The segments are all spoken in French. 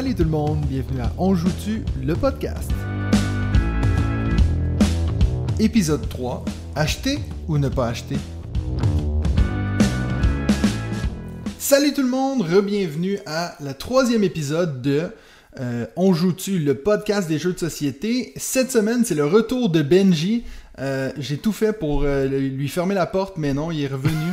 Salut tout le monde, bienvenue à On joue-tu, le podcast. Épisode 3, acheter ou ne pas acheter? Salut tout le monde, re-bienvenue à le troisième épisode de euh, On joue-tu, le podcast des jeux de société. Cette semaine, c'est le retour de Benji. Euh, J'ai tout fait pour euh, lui fermer la porte, mais non, il est revenu.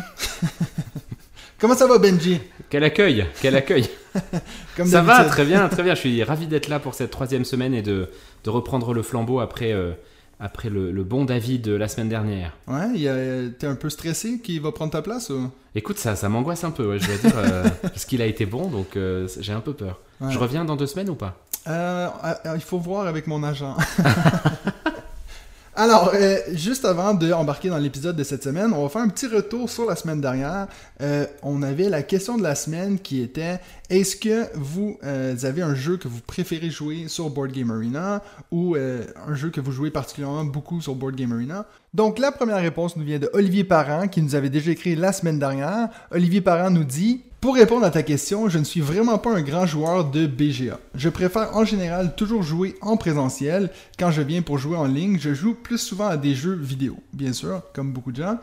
Comment ça va Benji? Quel accueil, quel accueil. Comme ça va, très bien, très bien. Je suis ravi d'être là pour cette troisième semaine et de, de reprendre le flambeau après, euh, après le, le bon David de la semaine dernière. Ouais, t'es un peu stressé qu'il va prendre ta place ou? Écoute, ça, ça m'angoisse un peu, ouais, je dois dire, euh, parce qu'il a été bon, donc euh, j'ai un peu peur. Ouais. Je reviens dans deux semaines ou pas? Euh, il faut voir avec mon agent. Alors, euh, juste avant d'embarquer dans l'épisode de cette semaine, on va faire un petit retour sur la semaine dernière. Euh, on avait la question de la semaine qui était est-ce que vous euh, avez un jeu que vous préférez jouer sur Board Game Arena ou un jeu que vous jouez particulièrement beaucoup sur Board Game Arena? Donc, la première réponse nous vient de Olivier Parent qui nous avait déjà écrit la semaine dernière. Olivier Parent nous dit pour répondre à ta question, je ne suis vraiment pas un grand joueur de BGA. Je préfère en général toujours jouer en présentiel. Quand je viens pour jouer en ligne, je joue plus souvent à des jeux vidéo, bien sûr, comme beaucoup de gens.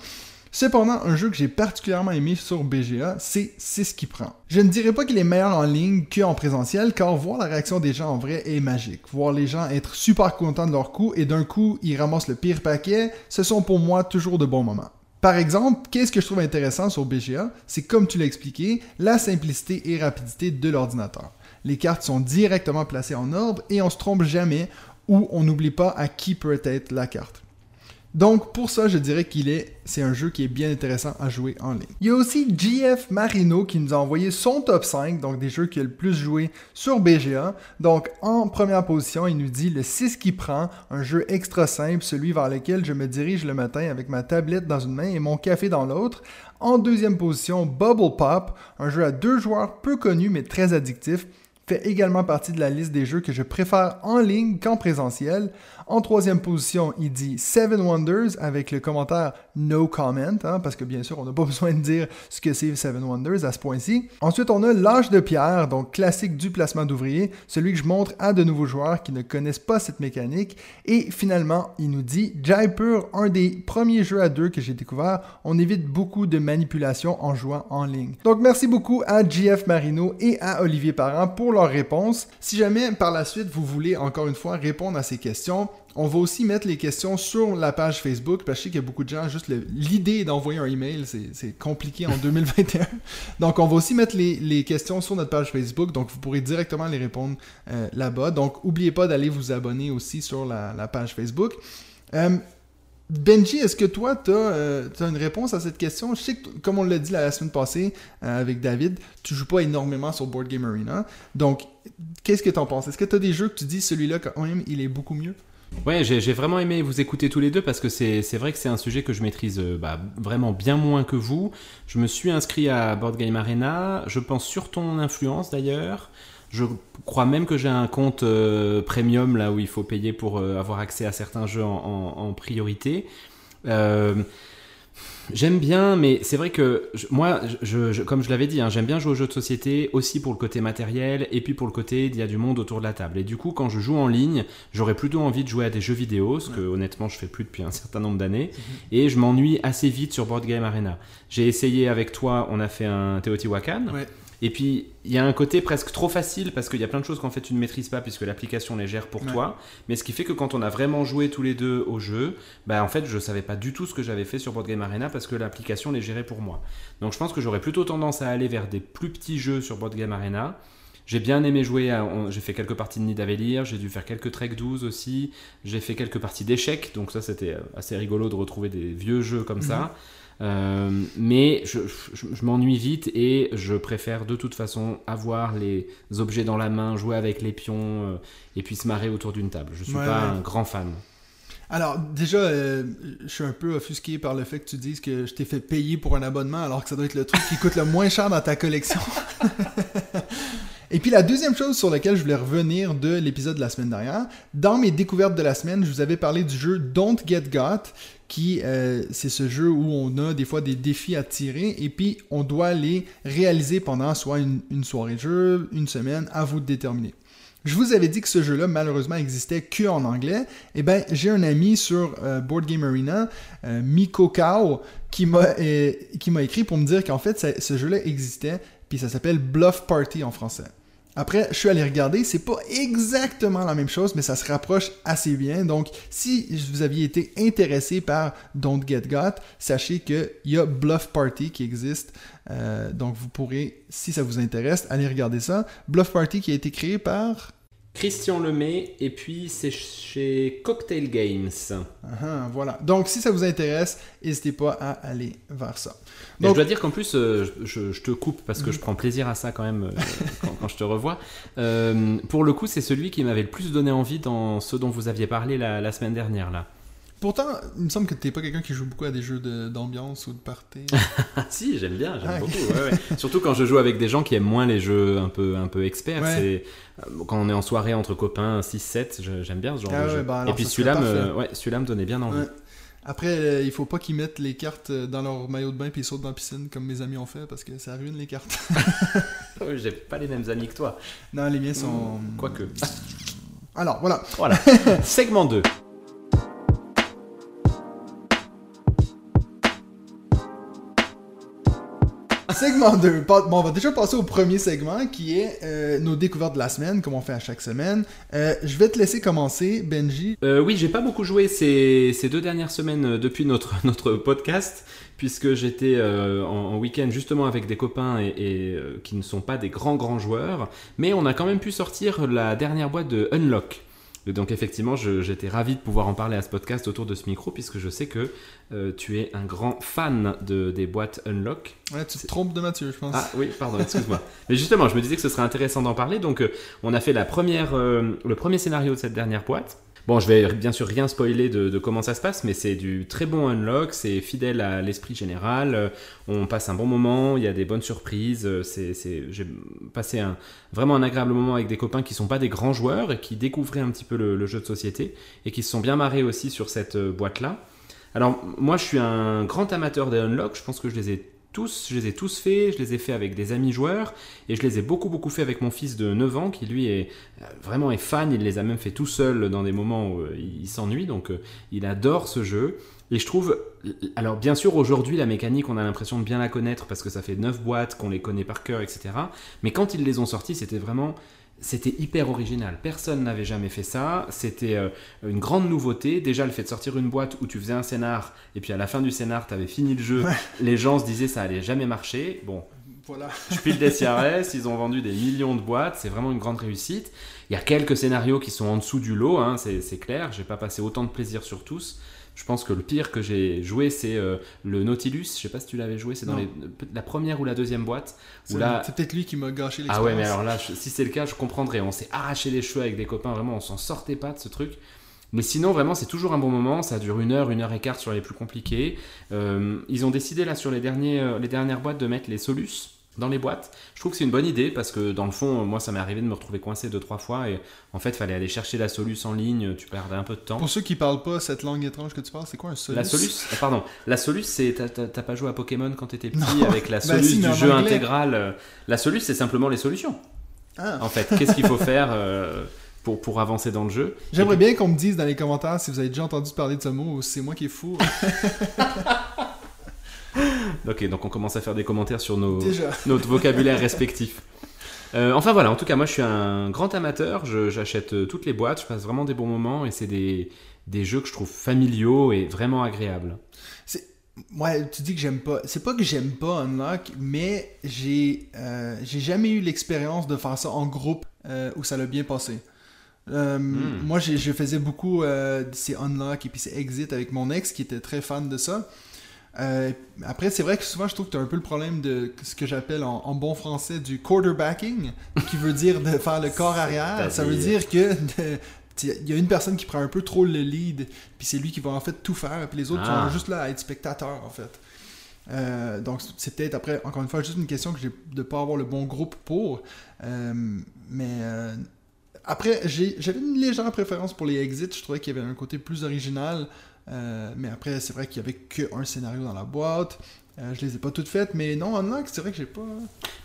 Cependant, un jeu que j'ai particulièrement aimé sur BGA, c'est C'est ce qui prend. Je ne dirais pas qu'il est meilleur en ligne qu'en présentiel, car voir la réaction des gens en vrai est magique. Voir les gens être super contents de leur coup et d'un coup, ils ramassent le pire paquet, ce sont pour moi toujours de bons moments. Par exemple, qu'est-ce que je trouve intéressant sur BGA C'est comme tu l'as expliqué, la simplicité et rapidité de l'ordinateur. Les cartes sont directement placées en ordre et on se trompe jamais ou on n'oublie pas à qui peut être la carte. Donc pour ça, je dirais qu'il est c'est un jeu qui est bien intéressant à jouer en ligne. Il y a aussi GF Marino qui nous a envoyé son top 5, donc des jeux qu'il a le plus joué sur BGA. Donc en première position, il nous dit le 6 qui prend, un jeu extra simple, celui vers lequel je me dirige le matin avec ma tablette dans une main et mon café dans l'autre. En deuxième position, Bubble Pop, un jeu à deux joueurs peu connu mais très addictif fait également partie de la liste des jeux que je préfère en ligne qu'en présentiel. En troisième position, il dit Seven Wonders avec le commentaire No comment, hein, parce que bien sûr, on n'a pas besoin de dire ce que c'est Seven Wonders à ce point-ci. Ensuite, on a L'âge de pierre, donc classique du placement d'ouvriers, celui que je montre à de nouveaux joueurs qui ne connaissent pas cette mécanique. Et finalement, il nous dit Jaipur, un des premiers jeux à deux que j'ai découvert. On évite beaucoup de manipulation en jouant en ligne. Donc, merci beaucoup à GF Marino et à Olivier Parent pour leurs réponses. Si jamais par la suite vous voulez encore une fois répondre à ces questions, on va aussi mettre les questions sur la page Facebook parce que je sais qu'il y a beaucoup de gens, juste l'idée d'envoyer un email, c'est- c'est compliqué en 2021. Donc on va aussi mettre les, les questions sur notre page Facebook, donc vous pourrez directement les répondre euh, là-bas. Donc n'oubliez pas d'aller vous abonner aussi sur la, la page Facebook. Euh, Benji, est-ce que toi, tu as, une réponse à cette question? Je sais que, comme on l'a dit la, semaine passée euh, avec David, tu joues pas énormément sur Board Game Arena. Donc, qu'est-ce que tu en penses? Est-ce que tu as des jeux que tu dis, celui-là, quand même, il est beaucoup mieux? Ouais, j'ai vraiment aimé vous écouter tous les deux parce que c'est c'est vrai que c'est un sujet que je maîtrise euh, bah, vraiment bien moins que vous. Je me suis inscrit à Board Game Arena, je pense sur ton influence d'ailleurs. Je crois même que j'ai un compte euh, premium là où il faut payer pour euh, avoir accès à certains jeux en, en- en priorité. Euh, J'aime bien, mais c'est vrai que je- moi, je, je- comme je l'avais dit, hein, j'aime bien jouer aux jeux de société aussi pour le côté matériel et puis pour le côté il y a du monde autour de la table. Et du coup, quand je joue en ligne, j'aurais plutôt envie de jouer à des jeux vidéo, ce que honnêtement je fais plus depuis un certain nombre d'années, et je m'ennuie assez vite sur Board Game Arena. J'ai essayé avec toi, on a fait un Teotihuacan. Ouais. Et puis, il y a un côté presque trop facile parce qu'il y a plein de choses qu'en fait tu ne maîtrises pas puisque l'application les gère pour Ouais. toi. Mais ce qui fait que quand on a vraiment joué tous les deux au jeu, bah en fait je savais pas du tout ce que j'avais fait sur Board Game Arena parce que l'application les gérait pour moi. Donc je pense que j'aurais plutôt tendance à aller vers des plus petits jeux sur Board Game Arena. J'ai bien aimé jouer, à- on- j'ai fait quelques parties de Nidavellir, j'ai dû faire quelques Trek 12 aussi, j'ai fait quelques parties d'échecs, donc ça c'était euh, assez rigolo de retrouver des vieux jeux comme ça. Euh, mais je, je- je m'ennuie vite et je préfère de toute façon avoir les objets dans la main, jouer avec les pions euh, et puis se marrer autour d'une table. Je suis Ouais, pas ouais. un grand fan. Alors, déjà, euh, je suis un peu offusqué par le fait que tu dises que je t'ai fait payer pour un abonnement alors que ça doit être le truc qui coûte le moins cher dans ta collection. Et puis la deuxième chose sur laquelle je voulais revenir de l'épisode de la semaine dernière, dans mes découvertes de la semaine, je vous avais parlé du jeu Don't Get Got, euh, c'est ce jeu où on a des fois des défis à tirer et puis on doit les réaliser pendant soit une, soirée de jeu, une semaine, à vous de déterminer. Je vous avais dit que ce jeu-là, malheureusement, existait que en anglais. Eh bien, j'ai un ami sur euh, Board Game Arena, euh, Miko Kao, qui m'a écrit pour me dire qu'en fait, ce jeu-là existait, puis ça s'appelle Bluff Party en français. Après, je suis allé regarder, c'est pas exactement la même chose, mais ça se rapproche assez bien. Donc, si vous aviez été intéressé par Don't Get Got, sachez qu'il y a Bluff Party qui existe. Euh, donc, vous pourrez, si ça vous intéresse, aller regarder ça. Bluff Party qui a été créé par Christian Lemay, et puis c'est chez Cocktail Games. Ah, voilà. Donc, si ça vous intéresse, n'hésitez pas à aller vers ça. Mais Donc- je dois dire qu'en plus, euh, je, je te coupe parce que Mhm. je prends plaisir à ça quand même euh, quand, quand je te revois. Euh, pour le coup, c'est celui qui m'avait le plus donné envie dans ce dont vous aviez parlé la, la semaine dernière là. Pourtant, il me semble que t'es pas quelqu'un qui joue beaucoup à des jeux de- d'ambiance ou de party. Si, j'aime bien, j'aime Ah, beaucoup. ouais, ouais. Surtout quand je joue avec des gens qui aiment moins les jeux un peu, un peu experts. Ouais. Euh, quand on est en soirée entre copains 6-7, je- j'aime bien ce genre Ah de jeu. bah et puis celui-là me, celui-là me donnait bien envie. Après, euh, il faut pas qu'ils mettent les cartes euh, dans leur maillot de bain puis ils sautent dans la piscine comme mes amis ont fait parce que ça ruine les cartes. J'ai pas les mêmes amis que toi. non, les miens sont. Quoique. Alors, voilà. Voilà. Segment 2. Segment 2. Pa- Bon, on va déjà passer au premier segment qui est euh, nos découvertes de la semaine, comme on fait à chaque semaine. Euh, je vais te laisser commencer, Benji. Euh, oui, j'ai pas beaucoup joué ces, ces deux dernières semaines depuis notre, notre podcast, puisque j'étais en, en week-end justement avec des copains et, qui ne sont pas des grands grands joueurs, mais on a quand même pu sortir la dernière boîte de Unlock. Et Donc effectivement, j'étais ravi de pouvoir en parler à ce podcast autour de ce micro, puisque je sais que euh, tu es un grand fan de, des boîtes Unlock. Ouais, tu te trompes de Mathieu, je pense. Ah oui, pardon, excuse-moi. Mais justement, je me disais que ce serait intéressant d'en parler. Donc, euh, on a fait la première, euh, le premier scénario de cette dernière boîte. Bon, je vais bien sûr rien spoiler de, de comment ça se passe, mais c'est du très bon unlock, c'est fidèle à l'esprit général. euh, On passe un bon moment, il y a des bonnes surprises. euh, C'est, j'ai passé un, vraiment un agréable moment avec des copains qui sont pas des grands joueurs et qui découvraient un petit peu le, le jeu de société et qui se sont bien marrés aussi sur cette euh, boîte-là. Alors, moi, je suis un grand amateur des unlock. Je pense que je les ai tous, je les ai tous faits. Je les ai faits avec des amis joueurs et je les ai beaucoup, beaucoup fait avec mon fils de 9 ans qui, lui, est euh, vraiment fan. Il les a même fait tout seul dans des moments où euh, il s'ennuie. Donc, euh, il adore ce jeu. Et je trouve, alors bien sûr aujourd'hui la mécanique on a l'impression de bien la connaître parce que ça fait 9 boîtes, qu'on les connaît par cœur, etc. Mais quand ils les ont sortis c'était vraiment, c'était hyper original. Personne n'avait jamais fait ça. C'était euh, une grande nouveauté. Déjà le fait de sortir une boîte où tu faisais un scénar et puis à la fin du scénar tu avais fini le jeu. Ouais. Les gens se disaient ça allait jamais marcher. Bon, Voilà. je pile des CRS, ils ont vendu des millions de boîtes, c'est vraiment une grande réussite. Il y a quelques scénarios qui sont en dessous du lot, hein, c'est clair, j'ai pas passé autant de plaisir sur tous. Je pense que le pire que j'ai joué, c'est euh, le Nautilus. Je sais pas si tu l'avais joué, c'est dans les- la première ou la deuxième boîte. C'est là, peut-être lui qui m'a gâché ah l'expérience. ouais, mais alors là, je- si c'est le cas, je comprendrais. On s'est arraché les cheveux avec des copains, vraiment, on s'en sortait pas de ce truc. Mais sinon, vraiment, c'est toujours un bon moment. Ça dure une heure, une heure et quart sur les plus compliqués. Euh, ils ont décidé, là, sur les, derniers, euh, les dernières boîtes, de mettre les solus dans les boîtes. Je trouve que c'est une bonne idée parce que, dans le fond, moi, ça m'est arrivé de me retrouver coincé deux, trois fois. Et en fait, fallait aller chercher la solus en ligne. Tu perdais un peu de temps. Pour ceux qui parlent pas cette langue étrange que tu parles, c'est quoi un solus La solus, ah, pardon, la solus, c'est t'as- pas joué à Pokémon quand t'étais petit Non. avec la Bah solus si, mais du jeu anglais. intégral. La solus, c'est simplement les solutions. Ah. En fait, qu'est-ce qu'il faut faire euh, pour, pour avancer dans le jeu? J'aimerais bien qu'on me dise dans les commentaires si vous avez déjà entendu parler de ce mot ou si c'est moi qui est fou. Ok, donc on commence à faire des commentaires sur nos, Déjà. notre vocabulaire respectif. Euh, enfin voilà, en tout cas, moi je suis un grand amateur, j'achète euh, toutes les boîtes, je passe vraiment des bons moments et c'est des, des jeux que je trouve familiaux et vraiment agréables. Ouais, tu dis que j'aime pas. C'est pas que j'aime pas Unlock, mais j'ai euh, j'ai jamais eu l'expérience de faire ça en groupe euh, où ça l'a bien passé. Euh, Hmm. Moi, je faisais beaucoup euh, ces Unlock et puis ces Exit avec mon ex qui était très fan de ça. Euh, après, c'est vrai que souvent, je trouve que tu as un peu le problème de ce que j'appelle en, en bon français du quarterbacking, qui veut dire de faire le corps arrière. Ça veut dire que il y a une personne qui prend un peu trop le lead, puis c'est lui qui va en fait tout faire, puis les autres Ah. sont juste là à être spectateurs en fait. Euh, donc, c'est peut-être après, encore une fois, juste une question que j'ai de ne pas avoir le bon groupe pour. Euh, mais euh, après, j'avais une légère préférence pour les exits. Je trouvais qu'il y avait un côté plus original. Mais après, c'est vrai qu'il n'y avait qu'un scénario dans la boîte. Euh, je les ai pas toutes faites, mais non, en c'est vrai que j'ai pas.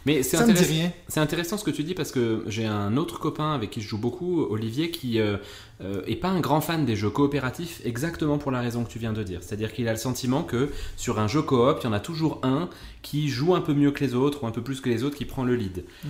Mais c'est intéressant. C'est intéressant ce que tu dis parce que j'ai un autre copain avec qui je joue beaucoup, Olivier, qui euh, euh, est pas un grand fan des jeux coopératifs, exactement pour la raison que tu viens de dire. C'est-à-dire qu'il a le sentiment que sur un jeu coop, il y en a toujours un qui joue un peu mieux que les autres ou un peu plus que les autres qui prend le lead. Mm.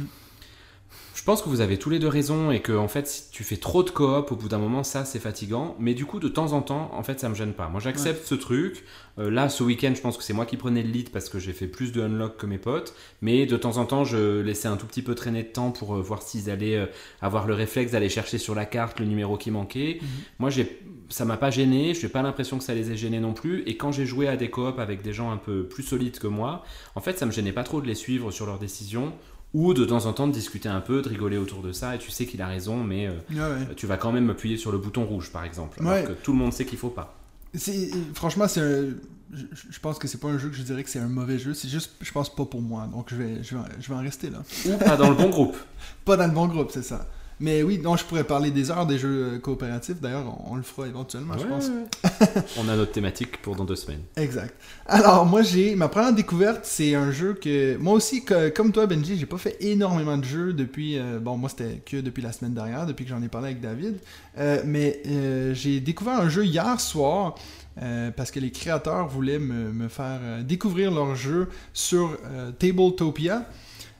Je pense que vous avez tous les deux raison et que en fait si tu fais trop de coop au bout d'un moment ça c'est fatigant mais du coup de temps en temps en fait ça me gêne pas. Moi j'accepte ce truc. Euh, là ce week-end je pense que c'est moi qui prenais le lead parce que j'ai fait plus de unlock que mes potes mais de temps en temps je laissais un tout petit peu traîner de temps pour euh, voir s'ils allaient euh, avoir le réflexe d'aller chercher sur la carte le numéro qui manquait. Mhm. Moi j'ai ça m'a pas gêné, je n'ai pas l'impression que ça les ait gênés non plus et quand j'ai joué à des coop avec des gens un peu plus solides que moi, en fait ça me gênait pas trop de les suivre sur leurs décisions ou de temps en temps de discuter un peu, de rigoler autour de ça, et tu sais qu'il a raison, mais euh, tu vas quand même appuyer sur le bouton rouge, par exemple, alors que tout le monde sait qu'il faut pas. Franchement, c'est je, pense que c'est pas un jeu que je dirais que c'est un mauvais jeu, c'est juste, je pense pas pour moi, donc je vais, je vais, je vais en rester là. Ou pas dans le bon groupe. pas dans le bon groupe, c'est ça. Mais oui, non, je pourrais parler des heures des jeux euh, coopératifs. D'ailleurs, on, le fera éventuellement, je pense. on a notre thématique pour dans deux semaines. Exact. Alors, moi, j'ai ma première découverte, c'est un jeu que moi aussi, comme toi, Benji, j'ai pas fait énormément de jeux depuis. Euh, bon, moi, c'était que depuis la semaine dernière, depuis que j'en ai parlé avec David. Euh, mais j'ai découvert un jeu hier soir. parce que les créateurs voulaient me, me faire découvrir leur jeu sur Tabletopia.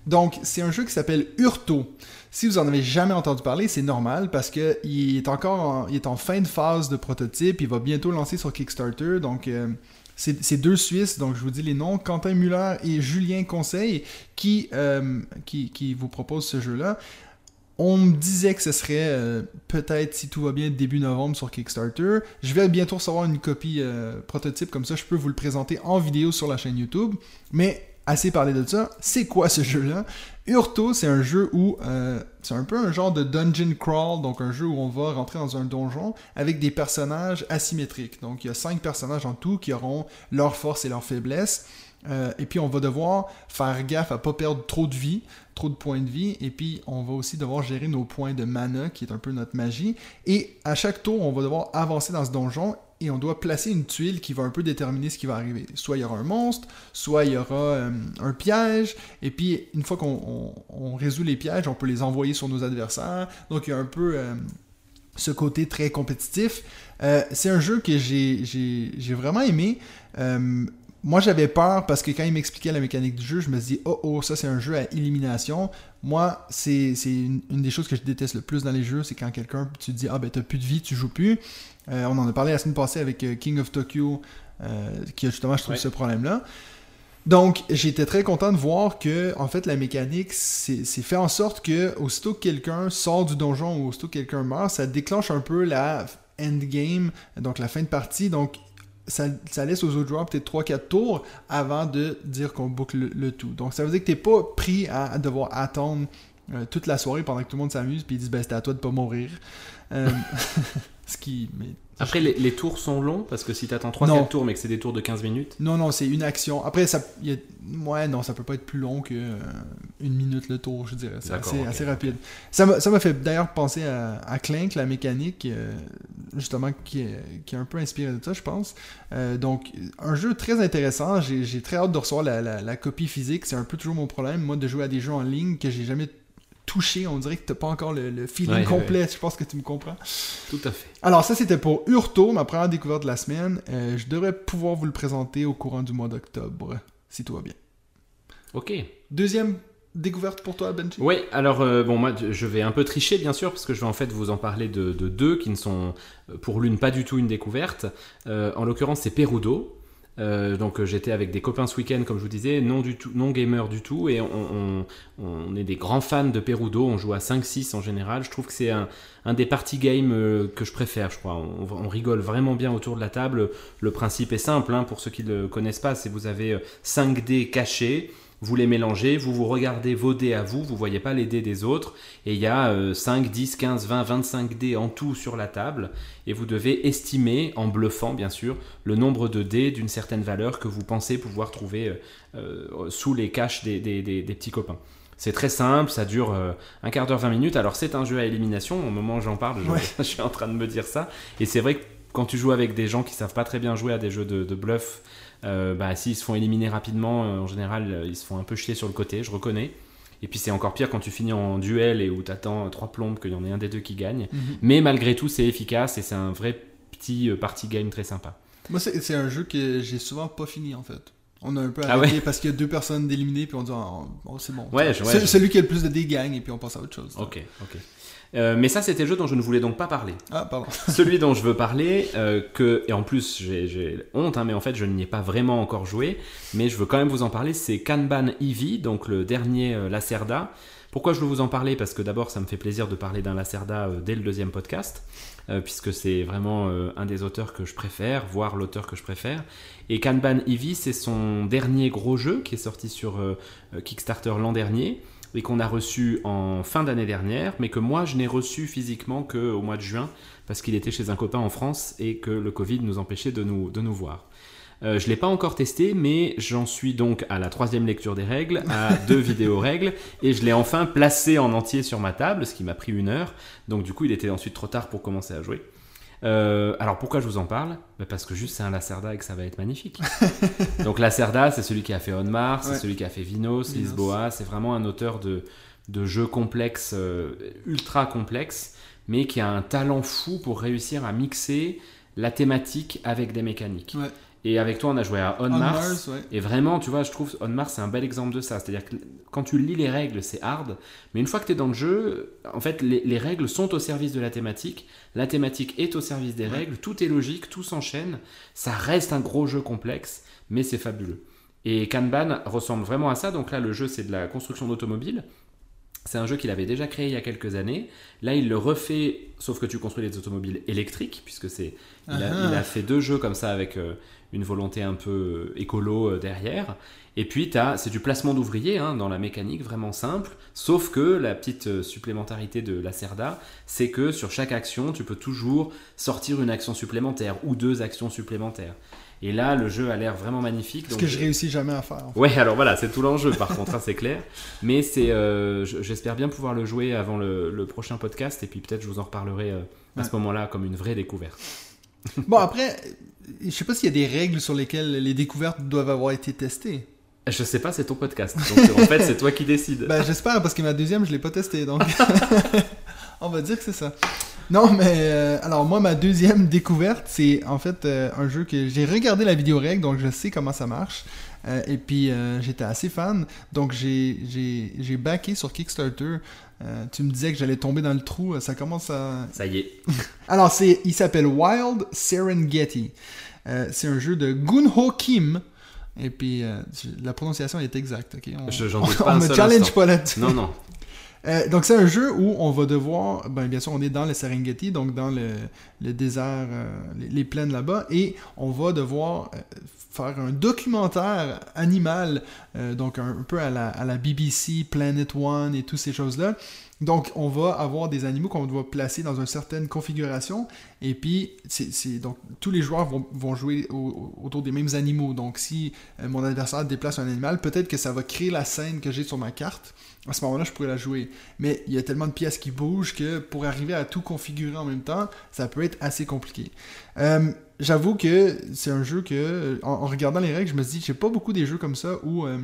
Donc, c'est un jeu qui s'appelle Urto. Si vous en avez jamais entendu parler, c'est normal parce que il est encore en, il est en fin de phase de prototype. Il va bientôt lancer sur Kickstarter. Donc, euh, c'est deux Suisses, donc je vous dis les noms, Quentin Muller et Julien Conseil, qui, euh, qui, vous proposent ce jeu-là. On me disait que ce serait euh, peut-être, si tout va bien, début novembre sur Kickstarter. Je vais bientôt recevoir une copie prototype, comme ça je peux vous le présenter en vidéo sur la chaîne YouTube. Mais assez parlé de ça. C'est quoi ce jeu-là? Urto, c'est un jeu où euh, c'est un peu un genre de dungeon crawl, donc un jeu où on va rentrer dans un donjon avec des personnages asymétriques. Donc il y a cinq personnages en tout qui auront leurs forces et leurs faiblesses. Euh, et puis on va devoir faire gaffe à pas perdre trop de vie, trop de points de vie. Et puis on va aussi devoir gérer nos points de mana, qui est un peu notre magie. Et à chaque tour, on va devoir avancer dans ce donjon et on doit placer une tuile qui va un peu déterminer ce qui va arriver. Soit il y aura un monstre, soit il y aura euh, un piège, et puis une fois qu'on résout les pièges, on peut les envoyer sur nos adversaires. Donc il y a un peu euh, ce côté très compétitif. Euh, c'est un jeu que j'ai vraiment aimé. moi, j'avais peur parce que quand il m'expliquait la mécanique du jeu, je me dis oh oh, ça c'est un jeu à élimination. Moi, c'est une, une, des choses que je déteste le plus dans les jeux, c'est quand quelqu'un, tu te dis ah ben t'as plus de vie, tu joues plus. Euh, on en a parlé la semaine passée avec euh, King of Tokyo, euh, qui a justement, je trouve, ce problème-là. Donc, j'étais très content de voir que, en fait, la mécanique, c'est fait en sorte que, aussitôt que quelqu'un sort du donjon ou aussitôt que quelqu'un meurt, ça déclenche un peu la endgame, donc la fin de partie. Donc, ça, laisse aux autres joueurs peut-être 3-4 tours avant de dire qu'on boucle le, tout. Donc, ça veut dire que tu n'es pas pris à, devoir attendre toute la soirée pendant que tout le monde s'amuse, puis ils disent ben, c'est à toi de pas mourir. Ce qui, mais, Après, les, tours sont longs parce que si tu attends 3-4 tours mais que c'est des tours de 15 minutes. Non, non, c'est une action. Après, ça, y a... ouais, non, ça peut pas être plus long que euh, une minute le tour, je dirais. C'est assez, assez, rapide. Ça m'a fait d'ailleurs penser à, à, Clank, la mécanique, euh, justement, qui est, qui est, un peu inspiré de ça, je pense. Euh, donc, un jeu très intéressant. J'ai très hâte de recevoir la, la, la copie physique. C'est un peu toujours mon problème, moi, de jouer à des jeux en ligne que j'ai jamais touché. On dirait que tu n'as pas encore le, feeling complet. Je pense que tu me comprends. Tout à fait. Alors, ça, c'était pour Urto, ma première découverte de la semaine. Euh, je devrais pouvoir vous le présenter au courant du mois d'octobre, si tout va bien. Ok. Deuxième découverte pour toi, Benji? Oui, alors, euh, bon, moi, je vais un peu tricher, bien sûr, parce que je vais en fait vous en parler de, deux qui ne sont, euh, pour l'une, pas du tout une découverte. en l'occurrence, c'est Perudo. Euh, donc euh, j'étais avec des copains ce week-end, comme je vous disais, non, du tout, non gamer du tout, et on, est des grands fans de Perudo, on joue à 5-6 en général, je trouve que c'est un, des party games euh, que je préfère, je crois, on, rigole vraiment bien autour de la table, le principe est simple, hein, pour ceux qui ne le connaissent pas, c'est vous avez 5 dés cachés, Vous les mélangez, vous vous regardez vos dés à vous, vous voyez pas les dés des autres, et il y a 5, 10, 15, 20, 25 dés en tout sur la table, et vous devez estimer, en bluffant bien sûr, le nombre de dés d'une certaine valeur que vous pensez pouvoir trouver euh, sous les caches des, des petits copains. C'est très simple, ça dure euh, un quart d'heure, 20 minutes. Alors c'est un jeu à élimination, au moment où j'en parle, je, suis en train de me dire ça. Et c'est vrai que quand tu joues avec des gens qui savent pas très bien jouer à des jeux de, bluff, euh, bah, s'ils se font éliminer rapidement, euh, en général, ils se font un peu chier sur le côté, je reconnais. Et puis c'est encore pire quand tu finis en duel et où tu attends trois plombes qu'il y en ait un des deux qui gagne. Mhm. Mais malgré tout, c'est efficace et c'est un vrai petit party game très sympa. Moi, c'est un jeu que j'ai souvent pas fini en fait. On a un peu ah arrêté parce qu'il y a deux personnes d'éliminées, puis on dit oh, c'est bon. Ouais, Celui qui a le plus de dégâts gagne, et puis on passe à autre chose. Ok, ok. Euh, mais ça, c'était le jeu dont je ne voulais donc pas parler. Ah, pardon. Celui dont je veux parler, euh, que, et en plus j'ai honte, hein, mais en fait je n'y ai pas vraiment encore joué, mais je veux quand même vous en parler, c'est Kanban Eevee, donc le dernier euh, Lacerda. Pourquoi je veux vous en parler? Parce que d'abord, ça me fait plaisir de parler d'un Lacerda dès le deuxième podcast. Euh, puisque c'est vraiment euh, un des auteurs que je préfère, voire l'auteur que je préfère. Et Kanban Eevee, c'est son dernier gros jeu qui est sorti sur euh, Kickstarter l'an dernier et qu'on a reçu en fin d'année dernière, mais que moi je n'ai reçu physiquement qu'au mois de juin parce qu'il était chez un copain en France et que le Covid nous empêchait de nous, de nous voir. Euh, je ne l'ai pas encore testé, mais j'en suis donc à la troisième lecture des règles, à deux vidéos règles, et je l'ai enfin placé en entier sur ma table, ce qui m'a pris une heure. Donc du coup, il était ensuite trop tard pour commencer à jouer. Euh, alors pourquoi je vous en parle? Bah, Parce que juste c'est un Lacerda et que ça va être magnifique. donc Lacerda, c'est celui qui a fait On Mars, c'est celui qui a fait Vinos, Lisboa, c'est vraiment un auteur de, de jeux complexes, euh, ultra complexes, mais qui a un talent fou pour réussir à mixer la thématique avec des mécaniques. Ouais. Et avec toi, on a joué à On, Mars. Et vraiment, tu vois, je trouve On Mars, c'est un bel exemple de ça. C'est-à-dire que quand tu lis les règles, c'est hard. Mais une fois que tu es dans le jeu, en fait, les, règles sont au service de la thématique. La thématique est au service des règles. Tout est logique, tout s'enchaîne. Ça reste un gros jeu complexe, mais c'est fabuleux. Et Kanban ressemble vraiment à ça. Donc là, le jeu, c'est de la construction d'automobiles. C'est un jeu qu'il avait déjà créé il y a quelques années. Là, il le refait, sauf que tu construis des automobiles électriques, puisque c'est. Il, a, fait deux jeux comme ça avec. Euh, une volonté un peu euh, écolo euh, derrière. Et puis, c'est du placement d'ouvriers hein, dans la mécanique, vraiment simple. Sauf que la petite euh, supplémentarité de la CERDA, c'est que sur chaque action, tu peux toujours sortir une action supplémentaire ou deux actions supplémentaires. Et là, le jeu a l'air vraiment magnifique. Ce que je réussis jamais à faire. Ouais, alors voilà, c'est tout l'enjeu par contre, hein, c'est clair. Mais c'est, j'espère bien pouvoir le jouer avant le, prochain podcast et puis peut-être je vous en reparlerai à ce moment-là comme une vraie découverte. bon, après, je sais pas s'il y a des règles sur lesquelles les découvertes doivent avoir été testées. Je sais pas, c'est ton podcast. Donc en fait, c'est toi qui décides. Ben, j'espère, parce que ma deuxième, je l'ai pas testée. Donc, on va dire que c'est ça. Non, mais euh, alors moi, ma deuxième découverte, c'est en fait euh, un jeu que j'ai regardé la vidéo règle, donc je sais comment ça marche. Euh, et puis j'étais assez fan, donc j'ai backé sur Kickstarter euh, tu me disais que j'allais tomber dans le trou, ça commence à... Ça y est. Alors, c'est, il s'appelle Wild Serengeti. Euh, c'est un jeu de Gunho Kim. Et puis, euh, la prononciation est exacte. ok? On, Je, pas on, me challenge pas là-dessus. Non, non. Donc c'est un jeu où on va devoir, ben, bien sûr on est dans le Serengeti, donc dans le, désert, les, les, plaines là-bas, et on va devoir faire un documentaire animal, euh, donc un, peu à la, BBC, Planet One et toutes ces choses-là. Donc, on va avoir des animaux qu'on doit placer dans une certaine configuration. Et puis, donc, tous les joueurs vont, vont jouer autour des mêmes animaux. Donc, si euh, mon adversaire déplace un animal, peut-être que ça va créer la scène que j'ai sur ma carte. À ce moment-là, je pourrais la jouer. Mais il y a tellement de pièces qui bougent que pour arriver à tout configurer en même temps, ça peut être assez compliqué. Euh, j'avoue que c'est un jeu que, en, regardant les règles, je me dis, j'ai pas beaucoup des jeux comme ça où euh,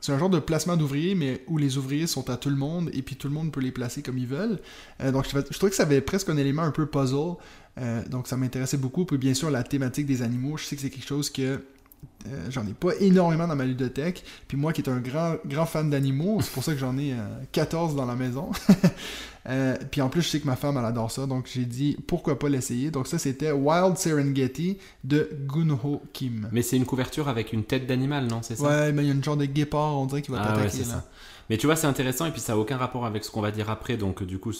c'est un genre de placement d'ouvriers, mais où les ouvriers sont à tout le monde et puis tout le monde peut les placer comme ils veulent. Euh, donc je, trouvais que ça avait presque un élément un peu puzzle. Euh, donc ça m'intéressait beaucoup. Puis bien sûr, la thématique des animaux, je sais que c'est quelque chose que j'en ai pas énormément dans ma ludothèque. Puis moi qui est un grand, grand fan d'animaux, c'est pour ça que j'en ai 14 dans la maison. Euh, puis en plus, je sais que ma femme, elle adore ça, donc j'ai dit pourquoi pas l'essayer? Donc ça, c'était Wild Serengeti de Gunho Kim. Mais c'est une couverture avec une tête d'animal, non C'est ça? Ouais, mais il y a une genre de guépard, on dirait, qui va ah t'attaquer là. Mais tu vois, c'est intéressant et puis ça n'a aucun rapport avec ce qu'on va dire après, donc du coup,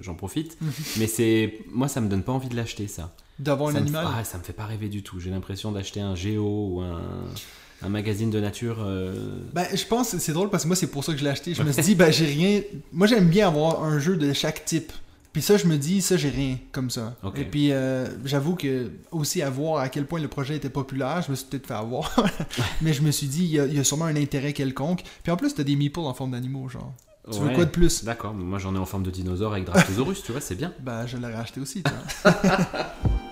j'en profite. mais c'est moi, ça me donne pas envie de l'acheter, ça. D'avoir un animal? ah, Ça me fait pas rêver du tout. J'ai l'impression d'acheter un géo ou un un magazine de nature. euh, Ben, je pense que c'est drôle parce que moi, c'est pour ça que je l'ai acheté. Je me suis dit, ben, j'ai rien. Moi, j'aime bien avoir un jeu de chaque type. Puis ça, je me dis, ça, j'ai rien comme ça. Et puis, euh, j'avoue que aussi à voir à quel point le projet était populaire, je me suis peut-être fait avoir. Mais je me suis dit, il y, a, il y a sûrement un intérêt quelconque. Puis en plus, t'as des meeples en forme d'animaux, genre. Tu veux quoi de plus? D'accord, moi j'en ai en forme de dinosaure avec Draptosaurus, tu vois, c'est bien. Ben, je l'aurais acheté aussi, tu vois.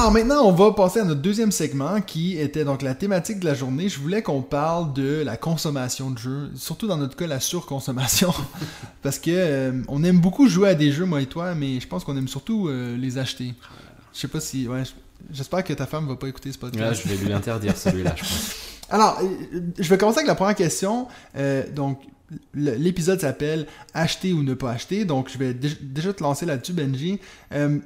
Alors maintenant, on va passer à notre deuxième segment qui était donc la thématique de la journée. Je voulais qu'on parle de la consommation de jeux, surtout dans notre cas la surconsommation, parce que euh, on aime beaucoup jouer à des jeux moi et toi, mais je pense qu'on aime surtout euh, les acheter. Je sais pas si, ouais, je- j'espère que ta femme va pas écouter ce Là, podcast. je vais lui interdire celui-là, je pense. Alors, euh, je vais commencer avec la première question. Euh, donc, l'épisode s'appelle Acheter ou ne pas acheter. Donc, je vais dé- déjà te lancer là-dessus, Benji. Euh,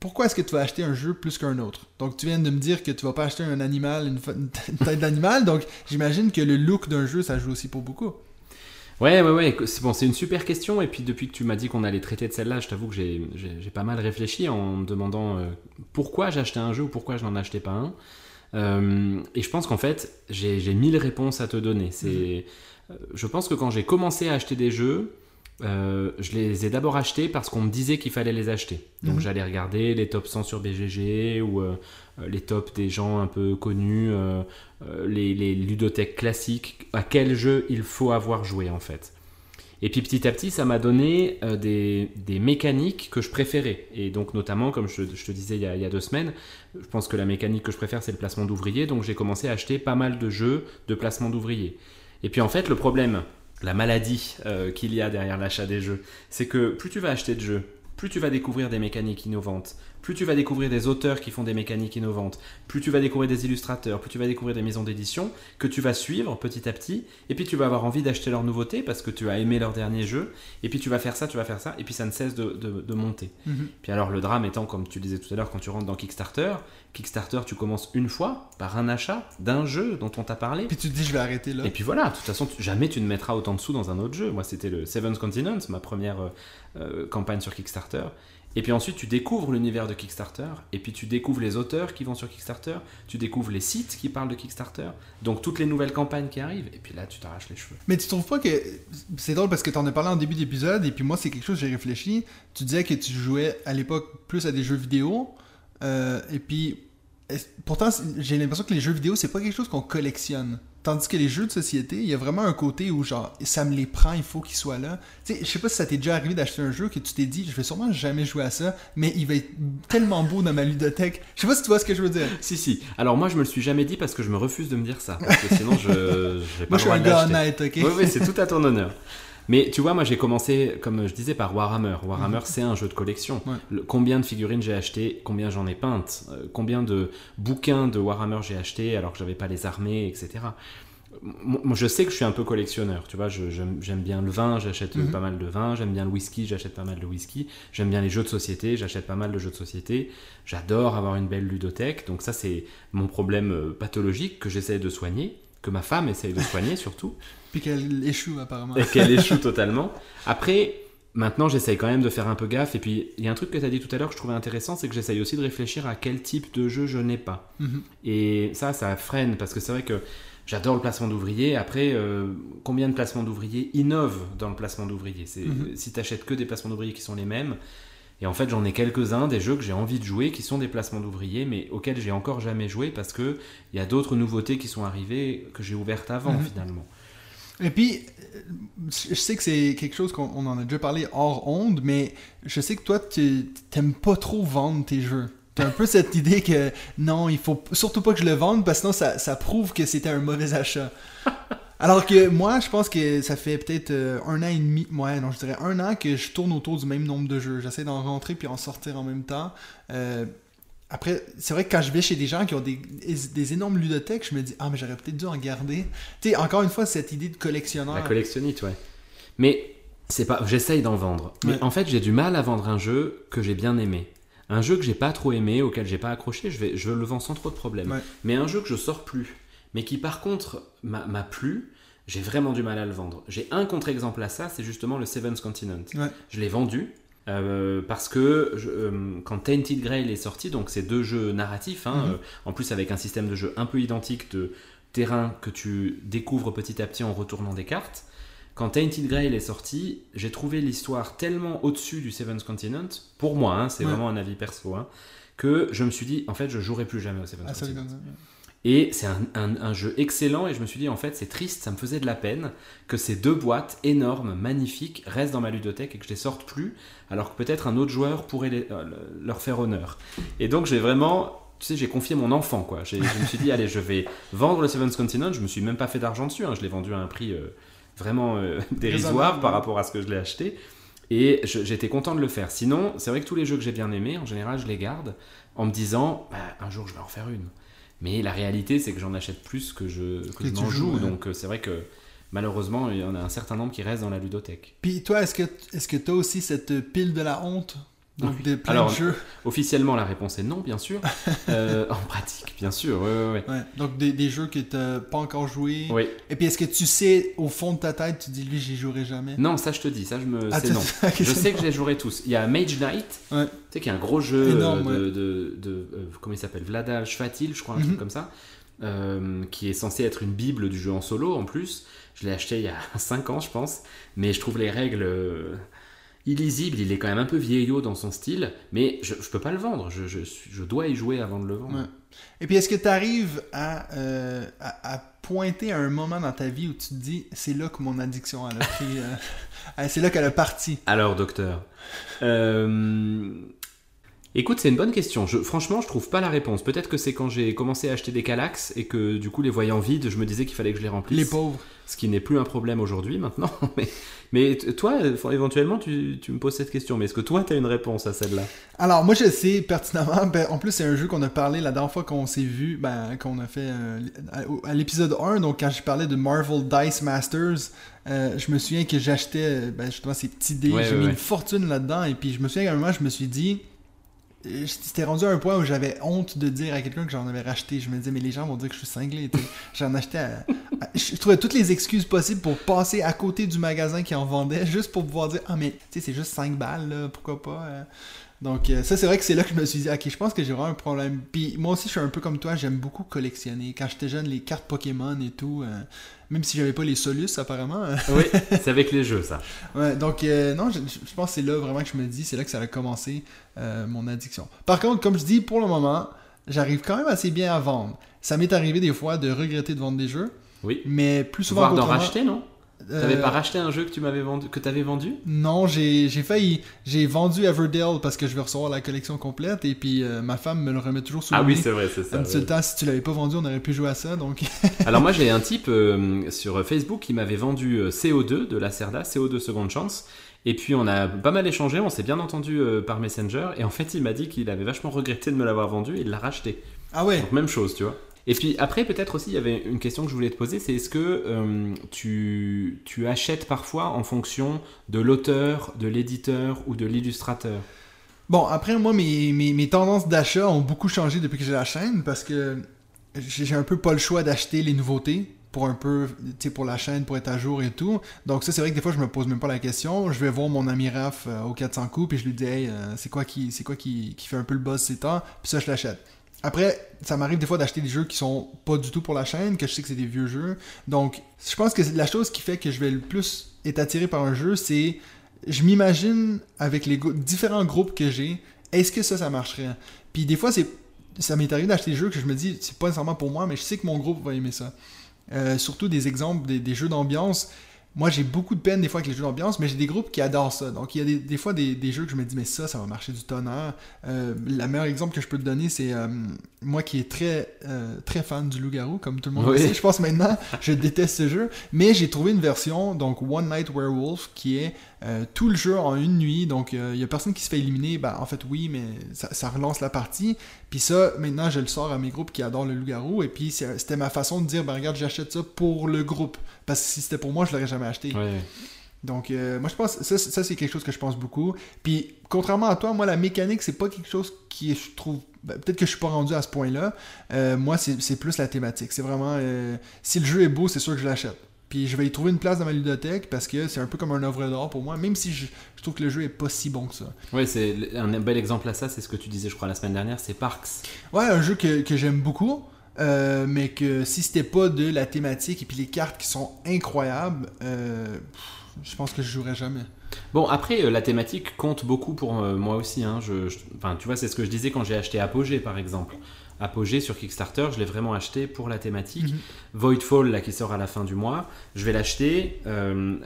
pourquoi est-ce que tu vas acheter un jeu plus qu'un autre? Donc, tu viens de me dire que tu vas pas acheter un animal, une, tête d'animal. Donc, j'imagine que le look d'un jeu, ça joue aussi pour beaucoup. Ouais, ouais, ouais, c'est bon, c'est une super question. Et puis depuis que tu m'as dit qu'on allait traiter de celle-là, je t'avoue que j'ai pas mal réfléchi en me demandant euh, pourquoi j'achetais un jeu ou pourquoi je n'en achetais pas un. Euh, et je pense qu'en fait, j'ai j'ai mille réponses à te donner. C'est, euh, je pense que quand j'ai commencé à acheter des jeux, euh, je les ai d'abord achetés parce qu'on me disait qu'il fallait les acheter. Donc Mhm. j'allais regarder les top 100 sur BGG ou euh, euh, les tops des gens un peu connus, euh, les, les ludothèques classiques, à quel jeu il faut avoir joué en fait. Et puis petit à petit, ça m'a donné des, des mécaniques que je préférais. Et donc notamment, comme je, je te disais il y, a, il y a deux semaines, je pense que la mécanique que je préfère, c'est le placement d'ouvriers. Donc j'ai commencé à acheter pas mal de jeux de placement d'ouvriers. Et puis en fait, le problème, la maladie euh, qu'il y a derrière l'achat des jeux, c'est que plus tu vas acheter de jeux, plus tu vas découvrir des mécaniques innovantes, plus tu vas découvrir des auteurs qui font des mécaniques innovantes, plus tu vas découvrir des illustrateurs, plus tu vas découvrir des maisons d'édition que tu vas suivre petit à petit, et puis tu vas avoir envie d'acheter leurs nouveautés parce que tu as aimé leur dernier jeu, et puis tu vas faire ça, tu vas faire ça, et puis ça ne cesse de, de- de monter. Puis alors le drame étant, comme tu disais tout à l'heure, quand tu rentres dans Kickstarter, Kickstarter tu commences une fois par un achat d'un jeu dont on t'a parlé. Puis tu te dis, je vais arrêter là. Et puis voilà, de toute façon, tu- jamais tu ne mettras autant de sous dans un autre jeu. Moi, c'était le Seventh Continent, ma première euh, euh, campagne sur Kickstarter. Et puis ensuite, tu découvres l'univers de Kickstarter, et puis tu découvres les auteurs qui vont sur Kickstarter, tu découvres les sites qui parlent de Kickstarter, donc toutes les nouvelles campagnes qui arrivent, et puis là, tu t'arraches les cheveux. Mais tu trouves pas que c'est drôle parce que t'en as parlé en début d'épisode et puis moi c'est quelque chose j'ai réfléchi. Tu disais que tu jouais à l'époque plus à des jeux vidéo euh, et puis pourtant j'ai l'impression que les jeux vidéo c'est pas quelque chose qu'on collectionne. Tandis que les jeux de société, il y a vraiment un côté où genre ça me les prend, il faut qu'ils soient là. Tu sais, je sais pas si ça t'est déjà arrivé d'acheter un jeu que tu t'es dit je vais sûrement jamais jouer à ça, mais il va être tellement beau dans ma ludothèque. Je sais pas si tu vois ce que je veux dire. Si, si. Alors moi, je me le suis jamais dit parce que je me refuse de me dire ça, parce que sinon, je j'ai pas Moi le je suis un gars honnête, ok? Oui, oui, c'est tout à ton honneur. Mais tu vois, moi j'ai commencé, comme je disais, par Warhammer. Warhammer, c'est un jeu de collection. Ouais. Le- combien de figurines j'ai acheté, combien j'en ai peintes, euh, combien de bouquins de Warhammer j'ai acheté alors que j'avais pas les armées, etc. Moi, je sais que je suis un peu collectionneur. Tu vois, j'aime bien le vin, j'achète Mhm. pas mal de vin. J'aime bien le whisky, j'achète pas mal de whisky. J'aime bien les jeux de société, j'achète pas mal de jeux de société. J'adore avoir une belle ludothèque. Donc ça, c'est mon problème euh, pathologique que j'essaie de soigner, que ma femme essaye de soigner surtout Puis qu'elle échoue apparemment. et qu'elle échoue totalement. Après, maintenant, j'essaye quand même de faire un peu gaffe. Et puis, il y a un truc que tu as dit tout à l'heure que je trouvais intéressant, c'est que j'essaye aussi de réfléchir à quel type de jeu je n'ai pas. Mhm. Et ça, ça freine, parce que c'est vrai que j'adore le placement d'ouvriers. Après, euh, combien de placements d'ouvriers innovent dans le placement d'ouvriers? Mhm. Si tu achètes que des placements d'ouvriers qui sont les mêmes, et en fait, j'en ai quelques-uns, des jeux que j'ai envie de jouer, qui sont des placements d'ouvriers, mais auxquels j'ai encore jamais joué, parce que il y a d'autres nouveautés qui sont arrivées que j'ai ouvertes avant, Mhm. finalement. Et puis, je sais que c'est quelque chose qu'on on en a déjà parlé hors onde, mais je sais que toi, tu t'aimes pas trop vendre tes jeux. T'as un peu cette idée que non, il faut surtout pas que je le vende parce que sinon ça, ça prouve que c'était un mauvais achat. Alors que moi, je pense que ça fait peut-être euh, un an et demi, ouais, non, je dirais un an que je tourne autour du même nombre de jeux. J'essaie d'en rentrer puis en sortir en même temps. Euh, après, c'est vrai que quand je vais chez des gens qui ont des, des énormes ludothèques, je me dis, ah, mais j'aurais peut-être dû en garder. Tu sais, encore une fois, cette idée de collectionneur. La collectionnite, ouais. Mais c'est pas, j'essaye d'en vendre. Mais Ouais. en fait, j'ai du mal à vendre un jeu que j'ai bien aimé. Un jeu que j'ai pas trop aimé, auquel j'ai pas accroché, je, vais, je le vends sans trop de problème. Ouais. Mais un jeu que je sors plus, mais qui par contre m'a plu, j'ai vraiment du mal à le vendre. J'ai un contre-exemple à ça, c'est justement le Seventh Continent. Ouais. Je l'ai vendu. Euh, parce que je- euh, quand Tainted Grail est sorti, donc c'est deux jeux narratifs, hein, Mhm. euh, en plus avec un système de jeu un peu identique de terrain que tu découvres petit à petit en retournant des cartes. Quand Tainted Grail est sorti, j'ai trouvé l'histoire tellement au-dessus du Seventh Continent, pour moi, hein, c'est Ouais. vraiment un avis perso, hein, que je me suis dit, en fait, je jouerai plus jamais au Seventh Ah, ça, Continent. Et c'est un, un- un jeu excellent et je me suis dit en fait c'est triste, ça me faisait de la peine que ces deux boîtes énormes, magnifiques, restent dans ma ludothèque et que je les sorte plus, alors que peut-être un autre joueur pourrait les- euh, leur faire honneur. Et donc j'ai vraiment, tu sais, j'ai confié mon enfant quoi. Je me suis dit allez je vais vendre le Seventh Continent, je me suis même pas fait d'argent dessus, hein. je l'ai vendu à un prix euh, vraiment euh, dérisoire par rapport à ce que je l'ai acheté. Et j'étais content de le faire. Sinon, c'est vrai que tous les jeux que j'ai bien aimés, en général, je les garde en me disant, bah, un jour, je vais en faire une. Mais la réalité, c'est que j'en achète plus que je, que je joues, joue. ouais. Donc, euh, c'est vrai que malheureusement, il y en a un certain nombre qui restent dans la ludothèque. Puis toi, est-ce que est-ce que t'as aussi cette pile de la honte Donc Oui. des plein Alors, de jeux. Officiellement, la réponse est non, bien sûr. Euh, en pratique, bien sûr, ouais, ouais, ouais. Ouais. Donc des, des jeux que t'as pas encore joué. Oui. Et puis est-ce que tu sais au fond de ta tête, tu dis lui j'y jouerai jamais? Non, ça, je te dis, ça, je me... Ah, c'est tu- non. ok, Je sais que je les jouerai tous. Il y a Mage Knight, tu sais, qui est un gros jeu Énorme, euh, de, de, de- euh, comment il s'appelle? Vlada Shvatil, je crois, un Mhm. truc comme ça, euh, qui est censé être une bible du jeu en solo en plus. Je l'ai acheté il y a 5 ans, je pense, mais je trouve les règles illisibles. Il est quand même un peu vieillot dans son style, mais je, je peux pas le vendre. Je, je, suis- je dois y jouer avant de le vendre. Ouais. Et puis est-ce que tu arrives à, euh, à, à pointer à un moment dans ta vie où tu te dis c'est là que mon addiction elle a pris. euh, c'est là qu'elle a parti? Alors, docteur. euh, Écoute, c'est une bonne question. Je, franchement, je trouve pas la réponse. Peut-être que c'est quand j'ai commencé à acheter des Calax et que du coup, les voyant vides, je me disais qu'il fallait que je les remplisse. Les pauvres. Ce qui n'est plus un problème aujourd'hui maintenant. Mais, toi, éventuellement, tu, tu me poses cette question. Mais est-ce que toi, tu as une réponse à celle-là? Alors, moi, je sais pertinemment. Ben, en plus, c'est un jeu qu'on a parlé la dernière fois qu'on s'est vu, ben, qu'on a fait euh, à, à l'épisode 1. Donc, quand je parlais de Marvel Dice Masters, euh, je me souviens que j'achetais ben, justement ces petits dés. Ouais, J'ai ouais, mis ouais. une fortune là-dedans. Et puis, je me souviens qu'à un moment, je me suis dit. C'était rendu à un point où j'avais honte de dire à quelqu'un que j'en avais racheté. Je me disais, mais les gens vont dire que je suis cinglé. J'en achetais. à- à- je trouvais toutes les excuses possibles pour passer à côté du magasin qui en vendait, juste pour pouvoir dire, ah, mais tu sais, c'est juste 5 balles, là, pourquoi pas. euh. Donc, euh, ça, c'est vrai que c'est là que je me suis dit, ok, je pense que j'ai vraiment un problème. Puis, moi aussi, je suis un peu comme toi, j'aime beaucoup collectionner. Quand j'étais jeune, les cartes Pokémon et tout, euh, même si j'avais pas les Solus, apparemment. Oui, c'est avec les jeux, ça. Ouais, donc euh, non, je, je pense que c'est là vraiment que je me dis, c'est là que ça a commencé euh, mon addiction. Par contre, comme je dis, pour le moment, j'arrive quand même assez bien à vendre. Ça m'est arrivé des fois de regretter de vendre des jeux, Oui. mais plus souvent Voire d'en racheter, non? Euh, T'avais pas racheté un jeu que tu m'avais vendu, que t'avais vendu? Non, j'ai j'ai failli. J'ai vendu Everdale parce que je vais recevoir la collection complète et puis euh, ma femme me le remet toujours sous Ah le oui, nez. c'est vrai, c'est ça. Ouais. le temps, si tu l'avais pas vendu, on aurait pu jouer à ça. Donc, Alors moi j'ai un type euh, sur Facebook qui m'avait vendu euh, CO2 de la Cerda, CO2 Seconde Chance. Et puis on a pas mal échangé, on s'est bien entendu euh, par Messenger. Et en fait il m'a dit qu'il avait vachement regretté de me l'avoir vendu et il l'a racheté. ah ouais. Donc même chose, tu vois. Et puis après peut-être aussi il y avait une question que je voulais te poser, c'est est-ce que euh, tu, tu achètes parfois en fonction de l'auteur, de l'éditeur ou de l'illustrateur? Bon, après, moi, mes, mes, mes tendances d'achat ont beaucoup changé depuis que j'ai la chaîne parce que j'ai un peu pas le choix d'acheter les nouveautés pour un peu, tu sais, pour la chaîne, pour être à jour et tout. Donc ça, c'est vrai que des fois, je me pose même pas la question. Je vais voir mon ami Raph euh, au 400 coups, puis je lui dis, hey, euh, c'est quoi, qui, quoi qui, qui fait un peu le buzz ces temps? Puis ça, je l'achète. Après, ça m'arrive des fois d'acheter des jeux qui sont pas du tout pour la chaîne, que je sais que c'est des vieux jeux. Donc, je pense que la chose qui fait que je vais le plus être attiré par un jeu, c'est je m'imagine avec les différents groupes que j'ai, est-ce que ça, ça marcherait? Puis des fois, c'est ça m'est arrivé d'acheter des jeux que je me dis, c'est pas nécessairement pour moi, mais je sais que mon groupe va aimer ça. Euh, surtout des exemples, des jeux d'ambiance. Moi, j'ai beaucoup de peine des fois avec les jeux d'ambiance, mais j'ai des groupes qui adorent ça. Donc, il y a des, des fois des, des jeux que je me dis, mais ça, ça va marcher du tonnerre. Euh, le meilleur exemple que je peux te donner, c'est euh, moi qui est très, euh, très fan du loup-garou, comme tout le monde Oui. le sait. Je pense maintenant, je déteste ce jeu. Mais j'ai trouvé une version, donc One Night Werewolf, qui est euh, tout le jeu en une nuit. Donc, euh, il y a personne qui se fait éliminer. Ben, en fait, oui, mais ça, ça relance la partie. Puis ça, maintenant, je le sors à mes groupes qui adorent le loup-garou. Et puis, c'était ma façon de dire, ben regarde, j'achète ça pour le groupe. Parce que si c'était pour moi, je l'aurais jamais acheté. Donc, euh, moi, je pense, ça, ça c'est quelque chose que je pense beaucoup. Puis, contrairement à toi, moi, la mécanique, c'est pas quelque chose qui, est, je trouve, ben, peut-être que je suis pas rendu à ce point-là. Euh, moi, c'est c'est plus la thématique. C'est vraiment, euh, si le jeu est beau, c'est sûr que je l'achète. Puis je vais y trouver une place dans ma ludothèque parce que c'est un peu comme un œuvre d'art pour moi, même si je, je trouve que le jeu est pas si bon que ça. Oui, c'est un bel exemple à ça, c'est ce que tu disais, je crois, la semaine dernière, c'est Parks. Ouais, un jeu que, que j'aime beaucoup. euh, mais que si c'était pas de la thématique et puis les cartes qui sont incroyables, euh, je pense que je jouerais jamais. Bon, après, euh, la thématique compte beaucoup pour moi aussi. Hein. Je, je- enfin, tu vois, c'est ce que je disais quand j'ai acheté Apogée, par exemple. Apogée sur Kickstarter, je l'ai vraiment acheté pour la thématique. Mhm. Voidfall, là, qui sort à la fin du mois, je vais l'acheter. euh,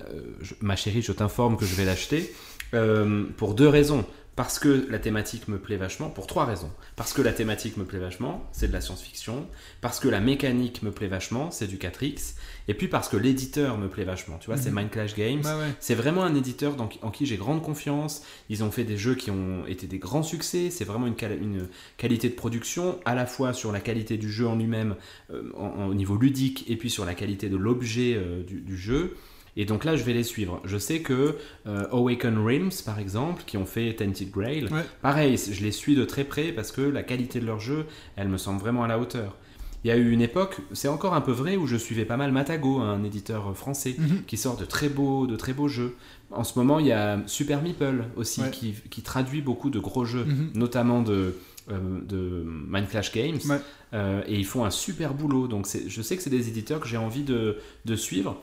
ma chérie, je t'informe que je vais l'acheter euh, pour deux raisons. Parce que la thématique me plaît vachement, pour trois raisons. Parce que la thématique me plaît vachement, c'est de la science-fiction. Parce que la mécanique me plaît vachement, c'est du 4X. Et puis parce que l'éditeur me plaît vachement. Tu vois, c'est Mhm. Mind Clash Games. Ouais. C'est vraiment un éditeur dans- en qui j'ai grande confiance. Ils ont fait des jeux qui ont été des grands succès. C'est vraiment une, quali- une qualité de production, à la fois sur la qualité du jeu en lui-même, euh, au niveau ludique, et puis sur la qualité de l'objet euh, du, du jeu. Et donc là, je vais les suivre. Je sais que euh, Awaken Realms, par exemple, qui ont fait Tainted Grail, Ouais. pareil, je les suis de très près parce que la qualité de leur jeu, elle me semble vraiment à la hauteur. Il y a eu une époque, c'est encore un peu vrai, où je suivais pas mal Matago, un éditeur français, Mhm. qui sort de très beaux, de très beaux jeux. En ce moment, il y a Super Meeple aussi, Ouais. qui, qui traduit beaucoup de gros jeux, Mhm. notamment de, euh, de Mind Clash Games. Ouais. Euh, et ils font un super boulot. Donc je sais que c'est des éditeurs que j'ai envie de, de suivre.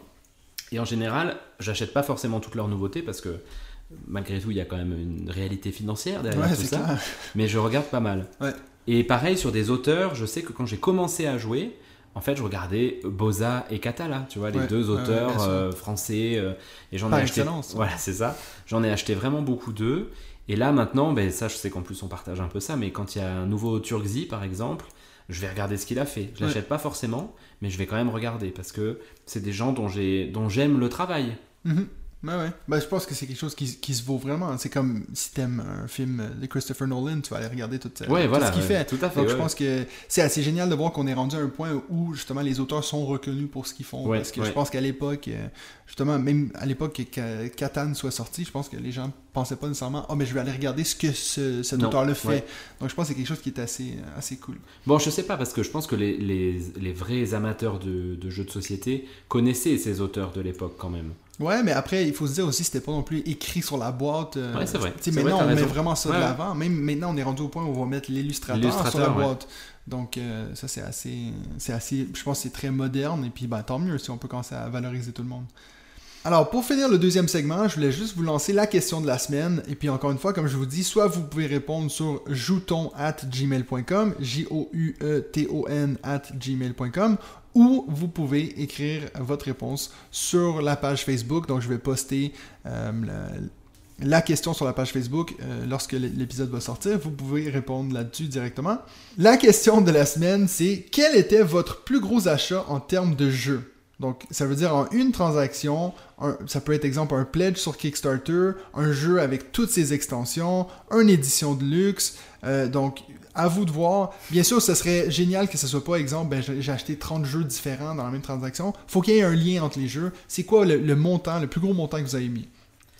Et en général, j'achète pas forcément toutes leurs nouveautés parce que malgré tout, il y a quand même une réalité financière derrière Ouais, tout ça. clair. Mais je regarde pas mal. Ouais. Et pareil sur des auteurs, je sais que quand j'ai commencé à jouer, en fait, je regardais Boza et Catala, tu vois, les Ouais, deux auteurs euh, français. euh, et j'en ai acheté. excellence. Voilà, c'est ça. J'en ai acheté vraiment beaucoup d'eux. Et là, maintenant, ben, ça, je sais qu'en plus, on partage un peu ça, mais quand il y a un nouveau Turkzy, par exemple, je vais regarder ce qu'il a fait. Je Ouais. l'achète pas forcément, mais je vais quand même regarder parce que c'est des gens dont j'ai, dont j'aime le travail. Mhm. Ouais, ouais. Ben, je pense que c'est quelque chose qui, qui se vaut vraiment. C'est comme si t'aimes un film de Christopher Nolan, tu vas aller regarder tout, Ouais, tout voilà. ce qu'il fait. Tout à fait. Donc je pense que c'est assez génial de voir qu'on est rendu à un point où justement les auteurs sont reconnus pour ce qu'ils font. Ouais, parce que ouais. je pense qu'à l'époque, euh, justement, même à l'époque que Ca- Catan soit sorti, je pense que les gens pensaient pas nécessairement « Ah, mais je vais aller regarder ce que ce, cet auteur-là fait ouais. Donc je pense que c'est quelque chose qui est assez, assez cool. Bon, je sais pas, parce que je pense que les, les, les vrais amateurs de, de jeux de société connaissaient ces auteurs de l'époque quand même. Ouais, mais après, il faut se dire aussi, c'était pas non plus écrit sur la boîte. euh, Ouais, c'est vrai. maintenant, vrai, on met vraiment ça Ouais, de l'avant. Même maintenant, on est rendu au point où on va mettre l'illustrateur sur la ouais. boîte. Donc, euh, ça, c'est assez, c'est assez. Je pense que c'est très moderne. Et puis, ben, tant mieux si on peut commencer à valoriser tout le monde. Alors, pour finir le deuxième segment, je voulais juste vous lancer la question de la semaine. Et puis, encore une fois, comme je vous dis, soit vous pouvez répondre sur jouton at gmail.com, J-O-U-E-T-O-N at gmail.com, ou vous pouvez écrire votre réponse sur la page Facebook. Donc, je vais poster euh, la, question sur la page Facebook euh, lorsque l'épisode va sortir. Vous pouvez répondre là-dessus directement. La question de la semaine, c'est quel était votre plus gros achat en termes de jeu? Donc, ça veut dire en une transaction, ça peut être exemple un pledge sur Kickstarter, un jeu avec toutes ses extensions, une édition de luxe. euh, donc, à vous de voir. Bien sûr, ce serait génial que ce soit pas exemple, ben, j'ai acheté 30 jeux différents dans la même transaction. Faut qu'il y ait un lien entre les jeux. C'est quoi le, montant, le plus gros montant que vous avez mis?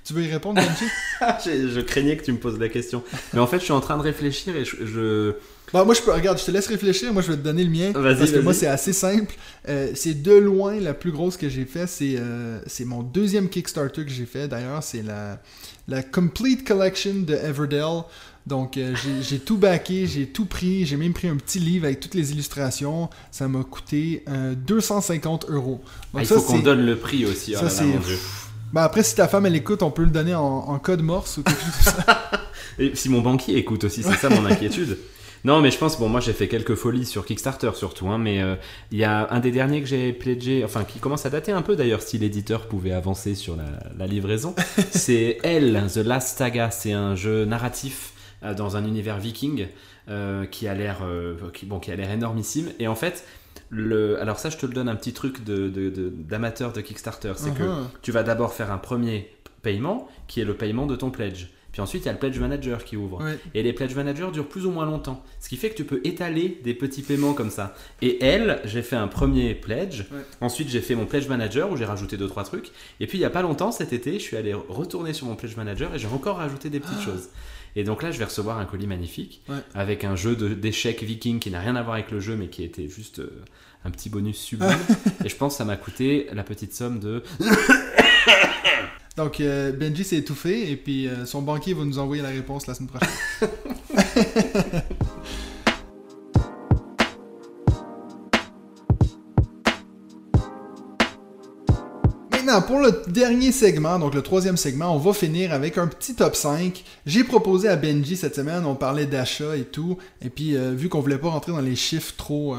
Tu veux y répondre, Benji je, craignais que tu me poses la question. Mais en fait, je suis en train de réfléchir et je- Bah, moi, je peux, regarde, je te laisse réfléchir. Moi, je vais te donner le mien. Parce que moi, c'est assez simple. Euh, c'est de loin la plus grosse que j'ai fait. C'est euh, c'est mon deuxième Kickstarter que j'ai fait. D'ailleurs, c'est la, la Complete Collection de Everdell. Donc, euh, j'ai- tout backé, j'ai tout pris. J'ai même pris un petit livre avec toutes les illustrations. Ça m'a coûté euh, 250 euros. Ah, Donc, il ça, faut qu'on donne le prix aussi. ça, c'est-. Ben, après, si ta femme, elle écoute, on peut le donner en, en code morse ou comme ça. Et si mon banquier écoute aussi, c'est ça mon inquiétude. Non, mais je pense, bon, moi j'ai fait quelques folies sur Kickstarter surtout, hein, mais euh, il y a un des derniers que j'ai pledgé, enfin qui commence à dater un peu d'ailleurs, si l'éditeur pouvait avancer sur la, la livraison. c'est Elle, The Last Saga, c'est un jeu narratif euh, dans un univers viking euh, qui a l'air qui, bon, qui a l'air énormissime. Et en fait, le, alors ça je te le donne un petit truc de, de- de- d'amateur de, Kickstarter, c'est que Uh-huh. tu vas d'abord faire un premier paiement qui est le paiement de ton pledge. Puis ensuite, il y a le pledge manager qui ouvre. Et les pledge managers durent plus ou moins longtemps. Ce qui fait que tu peux étaler des petits paiements comme ça. Et elle, j'ai fait un premier pledge. Ensuite, j'ai fait mon pledge manager où j'ai rajouté deux trois trucs. Et puis, il y a pas longtemps, cet été, je suis allé retourner sur mon pledge manager et j'ai encore rajouté des petites choses. Et donc là, je vais recevoir un colis magnifique Ouais. avec un jeu d'échecs viking qui n'a rien à voir avec le jeu, mais qui était juste euh, un petit bonus sublime. et je pense que ça m'a coûté la petite somme de. Donc, euh, Benji s'est étouffé et puis euh, son banquier va nous envoyer la réponse la semaine prochaine. Maintenant, pour le dernier segment, donc le troisième segment, on va finir avec un petit top 5. J'ai proposé à Benji cette semaine, on parlait d'achat et tout, et puis euh, vu qu'on voulait pas rentrer dans les chiffres trop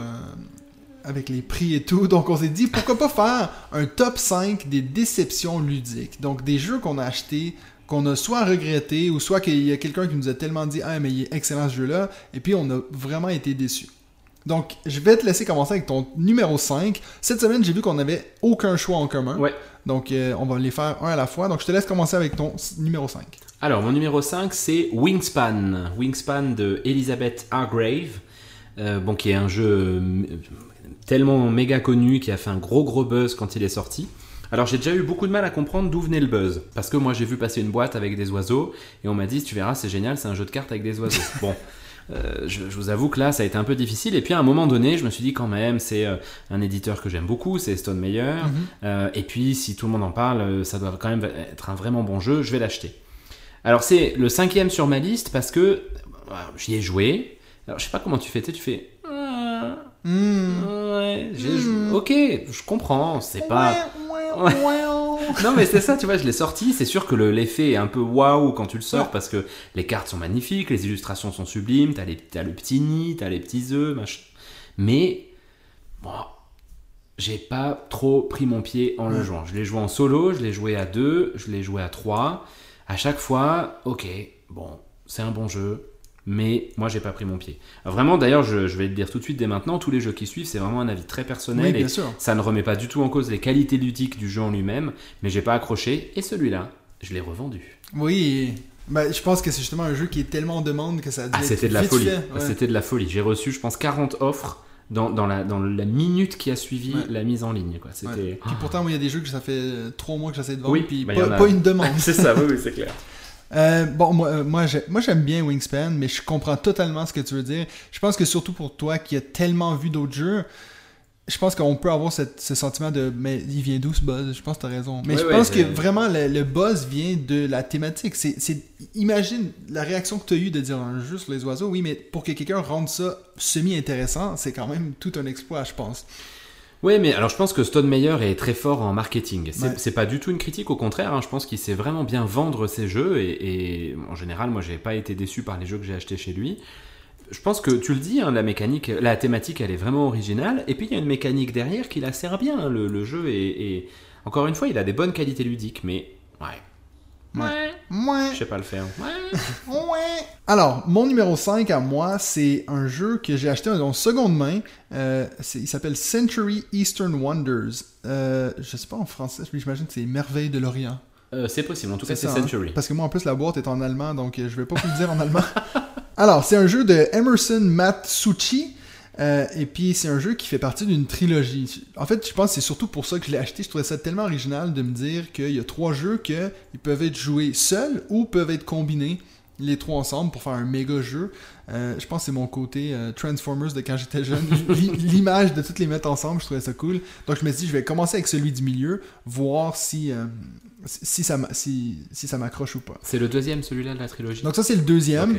avec les prix et tout, donc on s'est dit pourquoi pas faire un top 5 des déceptions ludiques. Donc des jeux qu'on a achetés, qu'on a soit regretté ou soit qu'il y a quelqu'un qui nous a tellement dit ah mais il est excellent ce jeu-là, et puis on a vraiment été déçus. Donc, je vais te laisser commencer avec ton numéro 5. Cette semaine, j'ai vu qu'on n'avait aucun choix en commun. Ouais. Donc, euh, on va les faire un à la fois. Donc, je te laisse commencer avec ton numéro 5. Alors, mon numéro 5, c'est Wingspan. Wingspan de Elizabeth Hargrave. euh, bon, qui est un jeu euh, tellement méga connu, qui a fait un gros gros buzz quand il est sorti. Alors j'ai déjà eu beaucoup de mal à comprendre d'où venait le buzz. Parce que moi j'ai vu passer une boîte avec des oiseaux et on m'a dit tu verras c'est génial c'est un jeu de cartes avec des oiseaux. bon, euh, je, je vous avoue que là ça a été un peu difficile et puis à un moment donné je me suis dit quand même c'est euh, un éditeur que j'aime beaucoup, c'est Stone Meyer. Euh, et puis si tout le monde en parle ça doit quand même être un vraiment bon jeu, je vais l'acheter. Alors c'est le cinquième sur ma liste parce que j'y ai joué. Alors je sais pas comment tu fais, tu fais... Hmm. Ouais, jou- ok, je comprends, c'est pas... Non mais c'est ça, tu vois, je l'ai sorti, c'est sûr que le- l'effet est un peu waouh quand tu le sors parce que les cartes sont magnifiques, les illustrations sont sublimes, t'as, les, le petit nid, t'as les petits œufs, machin. Mais, bon, j'ai pas trop pris mon pied en le jouant. Je l'ai joué en solo, je l'ai joué à deux, je l'ai joué à trois. À chaque fois, ok, bon, c'est un bon jeu, mais moi j'ai pas pris mon pied. Vraiment, d'ailleurs, je, je vais le dire tout de suite dès maintenant, tous les jeux qui suivent, c'est vraiment un avis très personnel Oui, et sûr. ça ne remet pas du tout en cause les qualités ludiques du jeu en lui-même, mais j'ai pas accroché et celui-là, je l'ai revendu. Oui. Ben, je pense que c'est justement un jeu qui est tellement en demande que ça a dû Ah, être c'était de la folie. ouais. C'était de la folie. J'ai reçu, je pense, 40 offres dans, dans, la, dans la minute qui a suivi Ouais. la mise en ligne. Quoi. C'était... Ouais. Puis pourtant, il y a des jeux que ça fait euh, trois mois que j'essaie de vendre, Oui, puis bah, pas, a. pas une demande. c'est ça, oui, oui, c'est clair. Euh, bon, moi, euh, moi, j'ai- moi, j'aime bien Wingspan, mais je comprends totalement ce que tu veux dire. Je pense que surtout pour toi qui a tellement vu d'autres jeux, je pense qu'on peut avoir cette- ce sentiment de mais il vient d'où ce buzz? Je pense que tu as raison. Mais je pense que vraiment le, le buzz vient de la thématique. C'est, c'est- imagine la réaction que tu as eue de dire un jeu sur les oiseaux. Oui, mais pour que quelqu'un rende ça semi-intéressant, c'est quand même tout un exploit, je pense. Oui, mais alors je pense que Stone Meyer est très fort en marketing. C'est, Ouais. pas du tout une critique, au contraire. hein. Je pense qu'il sait vraiment bien vendre ses jeux et, et en général, moi, j'ai pas été déçu par les jeux que j'ai achetés chez lui. Je pense que tu le dis, hein, la mécanique, la thématique, elle est vraiment originale. Et puis il y a une mécanique derrière qui la sert bien. Le, le jeu est, est- encore une fois, il a des bonnes qualités ludiques, mais ouais, Ouais. Ouais. je sais pas le faire. Ouais. Alors, mon numéro 5 à moi, c'est un jeu que j'ai acheté en seconde main. Euh, c'est- il s'appelle Century Eastern Wonders. Euh, je sais pas en français, mais j'imagine que c'est Merveille de l'Orient. Euh, c'est possible. En tout cas, c'est hein? Century. Parce que moi, en plus, la boîte est en allemand, donc je vais pas vous le dire en allemand. Alors, c'est un jeu de Emerson Matsuchi. Euh, et puis, c'est un jeu qui fait partie d'une trilogie. En fait, je pense que c'est surtout pour ça que je l'ai acheté. Je trouvais ça tellement original de me dire qu'il y a trois jeux que ils peuvent être joués seuls ou peuvent être combinés les trois ensemble pour faire un méga jeu. Euh, je pense que c'est mon côté euh, Transformers de quand j'étais jeune. L'image de toutes les mettre ensemble, je trouvais ça cool. Donc je me suis dit, je vais commencer avec celui du milieu, voir si, euh, si ça si, si ça m'accroche ou pas. C'est le deuxième, celui-là de la trilogie? Donc ça, c'est le deuxième.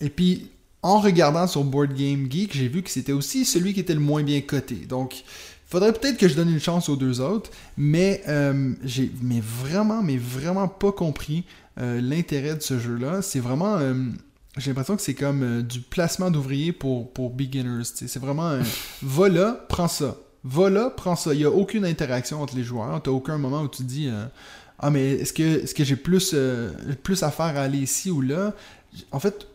Et puis, en regardant sur Board Game Geek, j'ai vu que c'était aussi celui qui était le moins bien coté. Donc, faudrait peut-être que je donne une chance aux deux autres, mais euh, j'ai mais vraiment, mais vraiment pas compris euh, l'intérêt de ce jeu-là. C'est vraiment... euh, j'ai l'impression que c'est comme du placement d'ouvriers pour, pour beginners. C'est vraiment un va là, prends ça. Va là, prends ça. Il n'y a aucune interaction entre les joueurs. Tu aucun moment où tu dis Ah, mais est-ce que, est que j'ai plus, plus à faire à aller ici ou là En fait,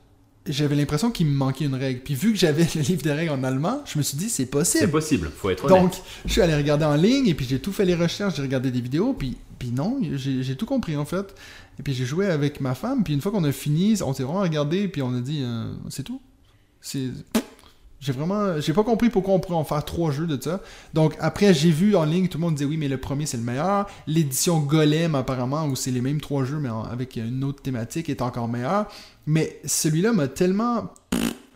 j'avais l'impression qu'il me manquait une règle. Puis vu que j'avais le livre des règles en allemand, je me suis dit C'est C'est possible. possible, faut être honnête. Donc, je suis allé regarder en ligne et puis j'ai tout fait les recherches, j'ai regardé des vidéos, puis, puis non, j'ai j'ai tout compris en fait. Et puis j'ai joué avec ma femme, puis une fois qu'on a fini, on s'est vraiment regardé, puis on a dit euh, c'est tout. C'est. J'ai vraiment, j'ai pas compris pourquoi on pourrait en faire trois jeux de ça. Donc après, j'ai vu en ligne, tout le monde disait oui, mais le premier c'est le meilleur. L'édition Golem apparemment, où c'est les mêmes trois jeux mais avec une autre thématique, est encore meilleur. Mais celui-là m'a tellement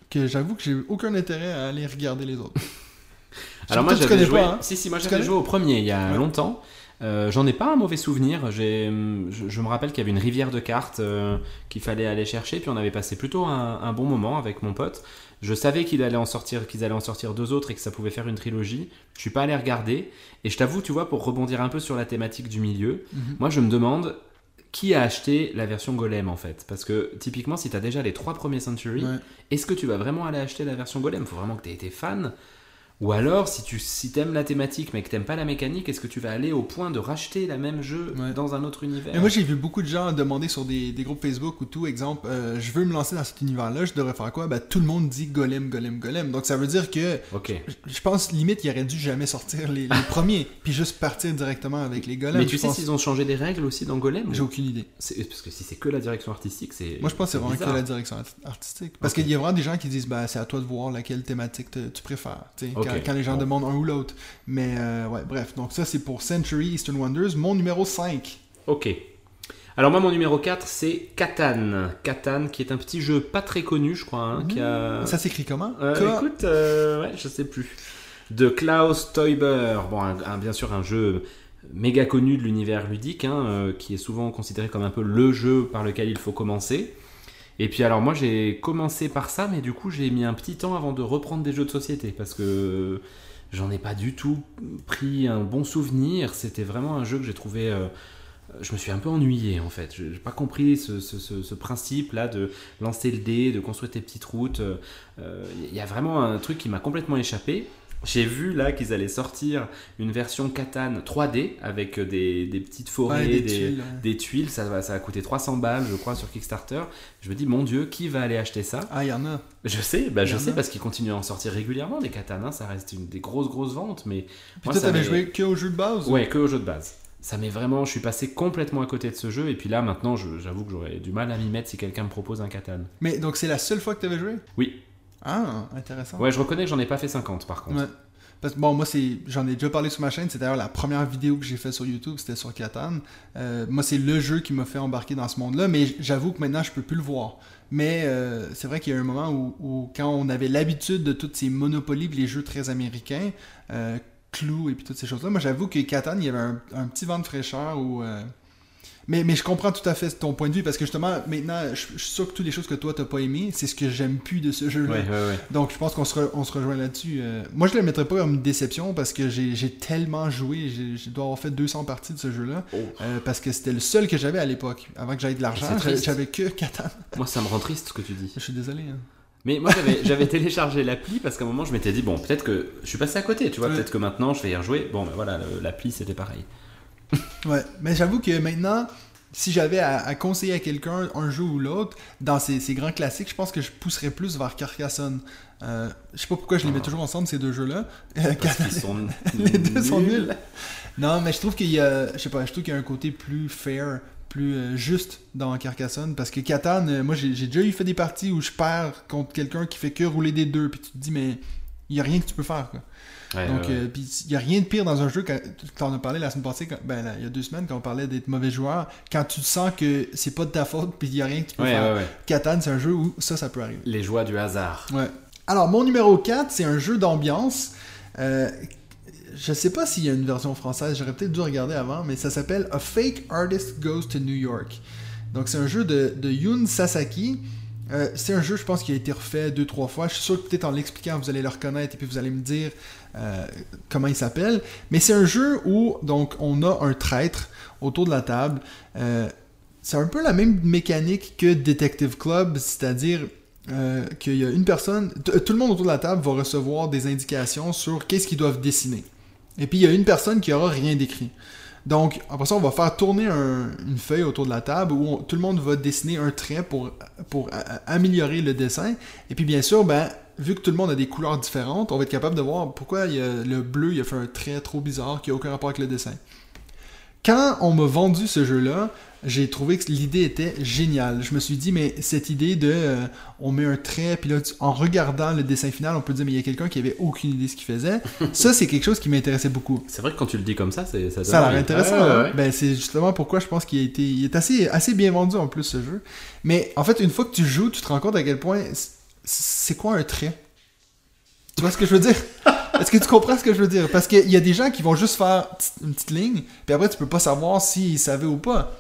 que j'avoue que j'ai aucun intérêt à aller regarder les autres. Alors moi j'avais joué, hein? si si, moi j'avais joué au premier il y a longtemps. Euh, j'en ai pas un mauvais souvenir. Je, je, me rappelle qu'il y avait une rivière de cartes euh, qu'il fallait aller chercher, puis on avait passé plutôt un, bon moment avec mon pote. Je savais qu'il allait en sortir, qu'ils allaient en sortir deux autres et que ça pouvait faire une trilogie. Je suis pas allé regarder. Et je t'avoue, tu vois, pour rebondir un peu sur la thématique du milieu, mhm. moi je me demande qui a acheté la version Golem en fait Parce que typiquement, si tu as déjà les trois premiers Century, est-ce que tu vas vraiment aller acheter la version Golem? Il faut vraiment que tu aies été fan. Ou alors, si tu si aimes la thématique mais que t'aimes pas la mécanique, est-ce que tu vas aller au point de racheter la même jeu dans un autre univers? Et Moi, j'ai vu beaucoup de gens demander sur des, des groupes Facebook ou tout, exemple, euh, je veux me lancer dans cet univers-là, je devrais faire quoi? Ben, Tout le monde dit golem, golem, golem. Donc, ça veut dire que je, pense, limite, il aurait dû jamais sortir les, premiers, puis juste partir directement avec les golems. Mais tu sais s'ils ont changé des règles aussi dans Golem J'ai aucune idée. Parce que si c'est que la direction artistique, c'est. Moi, je pense que c'est vraiment que la direction artistique. Parce qu'il y a vraiment des gens qui disent bah, c'est à toi de voir laquelle thématique tu préfères. Quand, quand, les gens demandent un ou l'autre. Mais euh, ouais, bref. Donc ça, c'est pour Century Eastern Wonders. Mon numéro 5. Ok. Alors moi, mon numéro 4, c'est Catan. Catan, qui est un petit jeu pas très connu, je crois. Hein, qui a... Ça s'écrit comment? Euh, Écoute, euh, ouais, je sais plus. De Klaus Teuber. Bon, bien sûr, un jeu méga connu de l'univers ludique, hein, qui est souvent considéré comme un peu le jeu par lequel il faut commencer. Et puis alors moi j'ai commencé par ça, mais du coup j'ai mis un petit temps avant de reprendre des jeux de société parce que j'en ai pas du tout pris un bon souvenir. C'était vraiment un jeu que j'ai trouvé. Euh, je me suis un peu ennuyé en fait. J'ai pas compris ce, principe là de lancer le dé, de construire tes petites routes. Il euh, y a vraiment un truc qui m'a complètement échappé. J'ai vu là qu'ils allaient sortir une version Catane 3D avec des, petites forêts, des, tuiles, Ça, va, ça va coûter 300 balles, je crois, sur Kickstarter. Je me dis, mon Dieu, qui va aller acheter ça? Ah, il y en a. Je sais, bah, je sais parce qu'ils continuent à en sortir régulièrement des Katanes. Hein. ça reste une des grosses, grosses ventes. Mais Puis toi, t'avais joué que au jeu de base Ouais, que au jeu de base. Ça m'est vraiment, je suis passé complètement à côté de ce jeu. Et puis là, maintenant, j'avoue que j'aurais du mal à m'y mettre si quelqu'un me propose un Katane. Mais donc, c'est la seule fois que t'avais joué? Oui. Ah, intéressant. Ouais, je reconnais que j'en ai pas fait 50 par contre. Ouais. Parce que bon, moi, c'est, j'en ai déjà parlé sur ma chaîne. C'est d'ailleurs la première vidéo que j'ai faite sur YouTube, c'était sur Catan. Euh, moi, c'est le jeu qui m'a fait embarquer dans ce monde-là, mais j'avoue que maintenant, je peux plus le voir. Mais euh, c'est vrai qu'il y a un moment où, quand on avait l'habitude de toutes ces Monopoly, les jeux très américains, euh, Clou et puis toutes ces choses-là, moi, j'avoue que Catan, il y avait un, un petit vent de fraîcheur où mais, mais je comprends tout à fait ton point de vue parce que justement, maintenant, je, suis sûr que toutes les choses que toi t'as pas aimé, c'est ce que j'aime plus de ce jeu-là. Donc je pense qu'on se, on se rejoint là-dessus. Euh. moi, je le mettrais pas comme une déception parce que j'ai tellement joué, je dois avoir fait 200 parties de ce jeu-là oh. euh, parce que c'était le seul que j'avais à l'époque. Avant que j'aille de l'argent, j'avais que Catan. Moi, ça me rend triste ce que tu dis. Je suis désolé. Hein. Mais moi, j'avais téléchargé l'appli parce qu'à un moment, je m'étais dit, bon, peut-être que je suis passé à côté, tu vois, peut-être que maintenant, je vais y rejouer. Bon, ben voilà, l'appli, c'était pareil. ouais, mais j'avoue que maintenant, si j'avais à, conseiller à quelqu'un un jeu ou l'autre, dans ces, grands classiques, je pense que je pousserais plus vers Carcassonne. Euh, je sais pas pourquoi je les mets ah. toujours ensemble, ces deux jeux-là. sont les deux sont nuls. Non, mais je trouve qu'il y a, je sais pas, je trouve qu'il y a un côté plus fair, plus euh, juste dans Carcassonne. Parce que Catan, euh, moi j'ai déjà eu fait des parties où je perds contre quelqu'un qui fait que rouler des deux, puis tu te dis, mais il y a rien que tu peux faire. Quoi. Donc, euh, il n'y a rien de pire dans un jeu, quand, on a parlé la semaine passée, ben, il y a deux semaines, quand on parlait d'être mauvais joueur, quand tu sens que c'est pas de ta faute, puis il n'y a rien que tu peux faire. Catan, c'est un jeu où ça, ça peut arriver. Les joies du hasard. Ouais. Alors, mon numéro 4, c'est un jeu d'ambiance. Euh, je sais pas s'il y a une version française, j'aurais peut-être dû regarder avant, mais ça s'appelle A Fake Artist Goes to New York. Donc, c'est un jeu de, de Yoon Sasaki. Euh, c'est un jeu, je pense, qui a été refait deux, trois fois. Je suis sûr que peut-être en l'expliquant, vous allez le reconnaître et puis vous allez me dire euh, comment il s'appelle. Mais c'est un jeu où donc on a un traître autour de la table. Euh, c'est un peu la même mécanique que Detective Club, c'est-à-dire qu'il y a une personne, tout le monde autour de la table va recevoir des indications sur qu'est-ce qu'ils doivent dessiner. Et puis il y a une personne qui aura rien décrit. Donc, après ça, on va faire tourner une feuille autour de la table où tout le monde va dessiner un trait pour, améliorer le dessin. Et puis, bien sûr, ben, vu que tout le monde a des couleurs différentes, on va être capable de voir pourquoi le bleu il a fait un trait trop bizarre qui n'a aucun rapport avec le dessin. Quand on m'a vendu ce jeu-là, j'ai trouvé que l'idée était géniale. Je me suis dit, mais cette idée de euh, on met un trait, puis là, tu- en regardant le dessin final, on peut dire, mais il y a quelqu'un qui avait aucune idée de ce qu'il faisait. ça, c'est quelque chose qui m'intéressait beaucoup. C'est vrai que quand tu le dis comme ça, c'est, ça Ça a l'air intéressant. Ouais, hein? ouais. Ben, c'est justement pourquoi je pense qu'il a été, il est assez, assez bien vendu en plus ce jeu. Mais en fait, une fois que tu joues, tu te rends compte à quel point c'est quoi un trait? Tu vois ce que je veux dire? Est-ce que tu comprends ce que je veux dire? Parce qu'il y a des gens qui vont juste faire une petite ligne, puis après tu peux pas savoir s'ils savaient ou pas.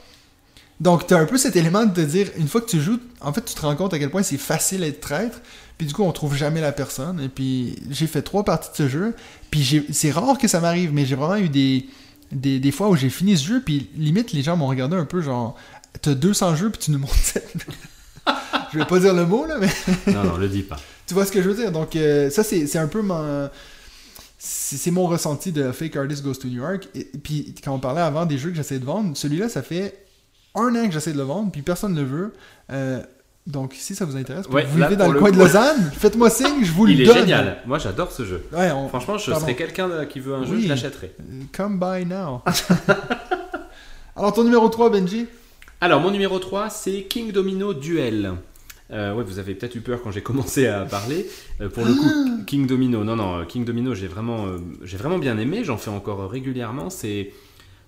Donc tu as un peu cet élément de te dire, une fois que tu joues, en fait tu te rends compte à quel point c'est facile d'être traître, puis du coup on trouve jamais la personne. Et puis j'ai fait trois parties de ce jeu, puis c'est rare que ça m'arrive, mais j'ai vraiment eu des, des, des fois où j'ai fini ce jeu, puis limite les gens m'ont regardé un peu genre, t'as 200 jeux, puis tu nous montres ça. je vais pas dire le mot là, mais Non, non, le dis pas. tu vois ce que je veux dire? Donc, euh, ça, c'est un peu mon. C'est c'est mon ressenti de Fake Artist Goes to New York. Et, puis, quand on parlait avant des jeux que j'essaie de vendre, celui-là, ça fait un an que j'essaie de le vendre, puis personne ne le veut. Euh, donc, si ça vous intéresse, Ouais, vous là, vivez dans le le coin de Lausanne, faites-moi signe, je vous Il le est donne. génial. Moi, j'adore ce jeu. Ouais, on... Franchement, je Pardon. serais quelqu'un de- qui veut un jeu, je l'achèterais. euh, Come by now. Alors, ton numéro 3, Benji? Alors, mon numéro 3, c'est King Domino Duel. Euh, ouais, vous avez peut-être eu peur quand j'ai commencé à parler. Euh, pour le coup, King Domino, non, non, euh, King Domino, j'ai vraiment, euh, j'ai vraiment bien aimé. J'en fais encore euh, régulièrement. C'est,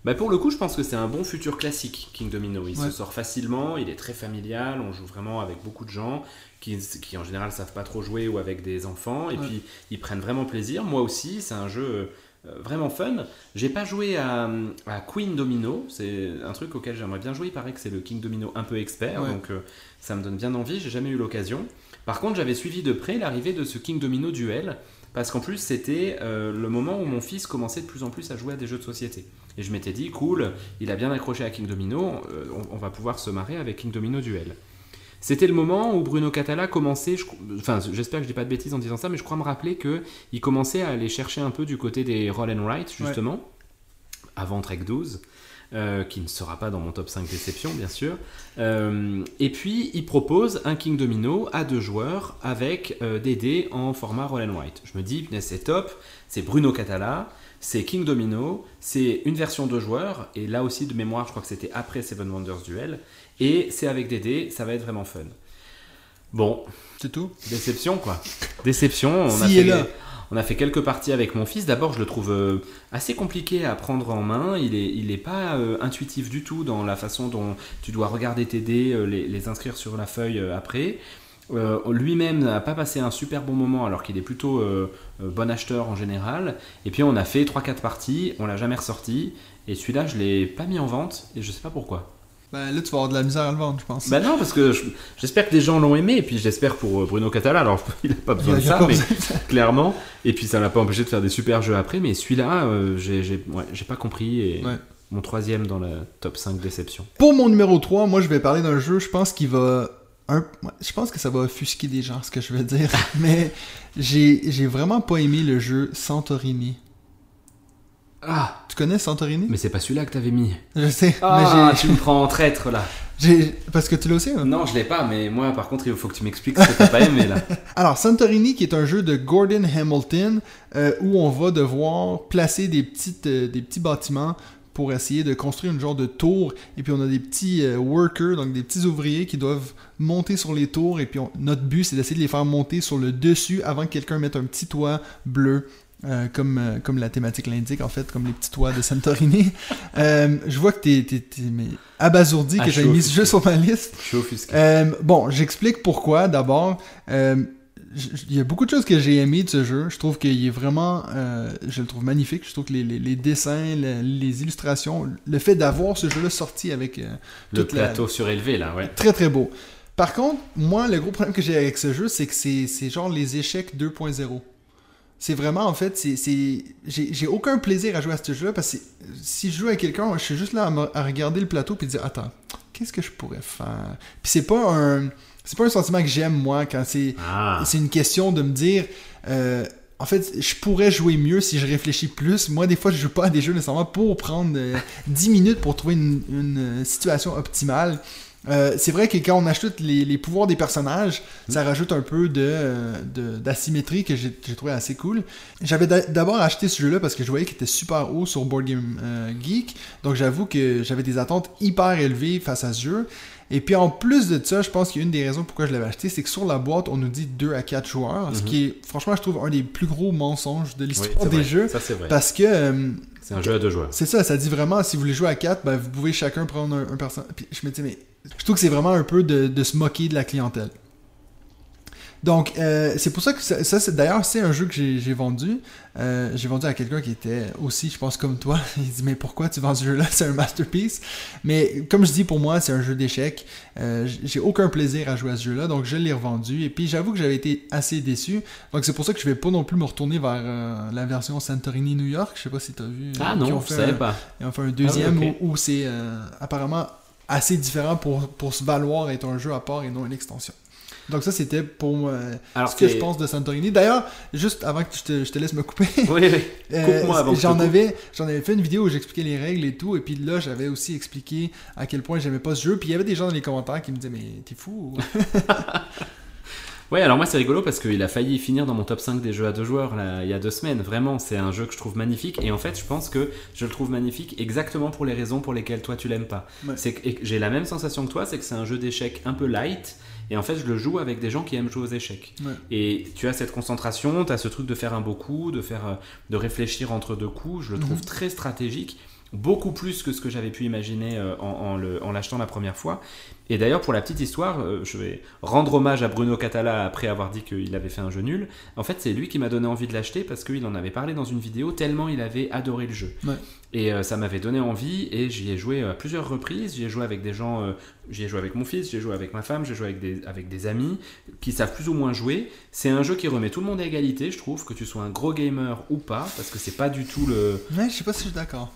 bah, pour le coup, je pense que c'est un bon futur classique, King Domino. Il Ouais. se sort facilement, il est très familial. On joue vraiment avec beaucoup de gens qui, qui en général savent pas trop jouer ou avec des enfants. Et Ouais. puis, ils prennent vraiment plaisir. Moi aussi, c'est un jeu. euh, vraiment fun. J'ai pas joué à, à Queen Domino, c'est un truc auquel j'aimerais bien jouer. Il paraît que c'est le King Domino un peu expert, Ouais. donc euh, ça me donne bien envie. J'ai jamais eu l'occasion. Par contre, j'avais suivi de près l'arrivée de ce King Domino Duel, parce qu'en plus, c'était euh, le moment où mon fils commençait de plus en plus à jouer à des jeux de société. Et je m'étais dit, cool, il a bien accroché à King Domino, euh, on, on va pouvoir se marrer avec King Domino Duel. C'était le moment où Bruno Catala commençait, je- enfin j'espère que je dis pas de bêtises en disant ça, mais je crois me rappeler que il commençait à aller chercher un peu du côté des roll and write justement, avant Trek 12, euh, qui ne sera pas dans mon top 5 déception bien sûr. Euh, et puis il propose un King Domino à deux joueurs avec euh, des dés en format roll and write. Je me dis, c'est top, c'est Bruno Catala, c'est King Domino, c'est une version deux joueurs, et là aussi de mémoire, je crois que c'était après Seven Wonders Duel, et c'est avec des dés, ça va être vraiment fun. Bon, C'est tout? déception quoi. Déception, on a, fait, là. on a fait quelques parties avec mon fils. D'abord, je le trouve euh, assez compliqué à prendre en main. Il est, il est pas euh, intuitif du tout dans la façon dont tu dois regarder tes dés, euh, les, les inscrire sur la feuille après. Euh, Lui-même n'a pas passé un super bon moment alors qu'il est plutôt euh, euh, bon acheteur en général. Et puis on a fait 3-4 parties, on l'a jamais ressorti. Et celui-là, je l'ai pas mis en vente et je sais pas pourquoi. Ben là, tu vas avoir de la misère à le vendre, je pense. Bah non, parce que je- j'espère que des gens l'ont aimé, et puis j'espère pour Bruno Catala, alors il n'a pas besoin de ça, mais clairement, et puis ça l'a pas empêché de faire des super jeux après, mais celui-là, euh, j'ai ouais, pas compris, et Ouais. mon troisième dans la top 5 déception. Pour mon numéro 3, moi je vais parler d'un jeu, je pense qu'il va. Un- Je pense que ça va offusquer des gens ce que je veux dire, mais j'ai j'ai vraiment pas aimé le jeu Santorini. Ah, Tu connais Santorini? Mais c'est pas celui-là que t'avais mis. Je sais, Ah, mais tu me prends en traître là. j'ai- j'ai. Parce que tu l'as aussi, hein? Non, je l'ai pas, mais moi par contre, il faut que tu m'expliques ce que t'as pas aimé là. Alors, Santorini, qui est un jeu de Gordon Hamilton, euh, où on va devoir placer des, petites, euh, des petits bâtiments pour essayer de construire une genre de tour. Et puis, on a des petits euh, workers, donc des petits ouvriers qui doivent monter sur les tours. Et puis, on- notre but, c'est d'essayer de les faire monter sur le dessus avant que quelqu'un mette un petit toit bleu. euh, comme, euh, comme la thématique l'indique, en fait, comme les petits toits de Santorini. Euh, je vois que t'es, t'es, t'es- mais abasourdi Ah, que j'ai mis jeu sur ma liste. Bon, j'explique pourquoi. D'abord, il y a beaucoup de choses que j'ai aimées de ce jeu. Je trouve qu'il est vraiment, euh, je le trouve magnifique. Je trouve que les, les- les dessins, le- les illustrations, le fait d'avoir ce jeu-là sorti avec euh, Le la- plateau surélevé là, ouais. très très beau. Par contre, moi, le gros problème que j'ai avec ce jeu, c'est que c'est c'est genre les échecs 2.0. C'est vraiment, en fait, c'est j'ai j'ai aucun plaisir à jouer à ce jeu-là parce que si je joue avec quelqu'un, je suis juste là à, à regarder le plateau puis dire attends, qu'est-ce que je pourrais faire? Puis c'est pas un c'est pas un sentiment que j'aime moi quand c'est Ah, c'est une question de me dire euh, en fait, je pourrais jouer mieux si je réfléchis plus. Moi, des fois, je joue pas à des jeux nécessairement pour prendre euh, 10 minutes pour trouver une, une, euh, situation optimale. Euh, c'est vrai que quand on achète les, les pouvoirs des personnages, ça rajoute un peu de, euh, de- d'asymétrie que j'ai, trouvé assez cool. J'avais d'a- d'abord acheté ce jeu-là parce que je voyais qu'il était super haut sur Board Game euh, Geek, donc j'avoue que j'avais des attentes hyper élevées face à ce jeu. Et puis en plus de ça, je pense qu'il y a une des raisons pourquoi je l'avais acheté, c'est que sur la boîte, on nous dit 2 à 4 joueurs, ce Mhm. qui est franchement, je trouve, un des plus gros mensonges de l'histoire des vrai. jeux. Ça, c'est vrai. Parce que euh, C'est un jeu à deux joueurs. c'est ça, ça dit vraiment, si vous voulez jouer à 4, ben, vous pouvez chacun prendre un, un personnage. Puis je me dis, mais je trouve que c'est vraiment un peu de, de se moquer de la clientèle. Donc, euh, c'est pour ça que ça, ça, c'est d'ailleurs, c'est un jeu que j'ai vendu. Euh, j'ai vendu à quelqu'un qui était aussi, je pense, comme toi. Il dit, mais pourquoi tu vends ce jeu-là? C'est un masterpiece. Mais comme je dis, pour moi, c'est un jeu d'échecs. Euh, j'ai aucun plaisir à jouer à ce jeu-là, donc je l'ai revendu. Et puis, j'avoue que j'avais été assez déçu. Donc, c'est pour ça que je vais pas non plus me retourner vers la version Santorini New York. Je sais pas si tu as vu. Ah non, ont je fait savais un- pas. et enfin un deuxième Ah où, où c'est apparemment assez différent pour, pour se valoir être un jeu à part et non une extension. Donc ça c'était pour euh, Alors, ce que je pense de Santorini. D'ailleurs, juste avant que je te, je te laisse me couper, Oui, oui. euh, Coupe-moi avant j'en avais, j'en avais fait une vidéo où j'expliquais les règles et tout, et puis là j'avais aussi expliqué à quel point j'aimais pas ce jeu. Puis il y avait des gens dans les commentaires qui me disaient mais t'es fou. ou- Ouais, alors moi c'est rigolo parce qu'il a failli finir dans mon top 5 des jeux à deux joueurs là, il y a deux semaines. Vraiment, c'est un jeu que je trouve magnifique et en fait, je pense que je le trouve magnifique exactement pour les raisons pour lesquelles toi tu l'aimes pas. Ouais. C'est que j'ai la même sensation que toi, c'est que c'est un jeu d'échecs un peu light et en fait, je le joue avec des gens qui aiment jouer aux échecs. Ouais. Et tu as cette concentration, tu as ce truc de faire un beau coup, de faire euh, de réfléchir entre deux coups, je le trouve Mhm. très stratégique. Beaucoup plus que ce que j'avais pu imaginer euh, en, l'achetant la première fois. Et d'ailleurs, pour la petite histoire, euh, je vais rendre hommage à Bruno Catala après avoir dit qu'il avait fait un jeu nul. En fait, c'est lui qui m'a donné envie de l'acheter parce qu'il en avait parlé dans une vidéo tellement il avait adoré le jeu. Ouais. Et euh, ça m'avait donné envie et j'y ai joué à plusieurs reprises. J'y ai joué avec des gens, j'y ai joué avec mon fils, j'ai joué avec ma femme, j'ai joué avec des, avec des amis qui savent plus ou moins jouer. C'est un jeu qui remet tout le monde à égalité, je trouve, que tu sois un gros gamer ou pas, parce que c'est pas du tout le. Ouais, je sais pas si je suis d'accord.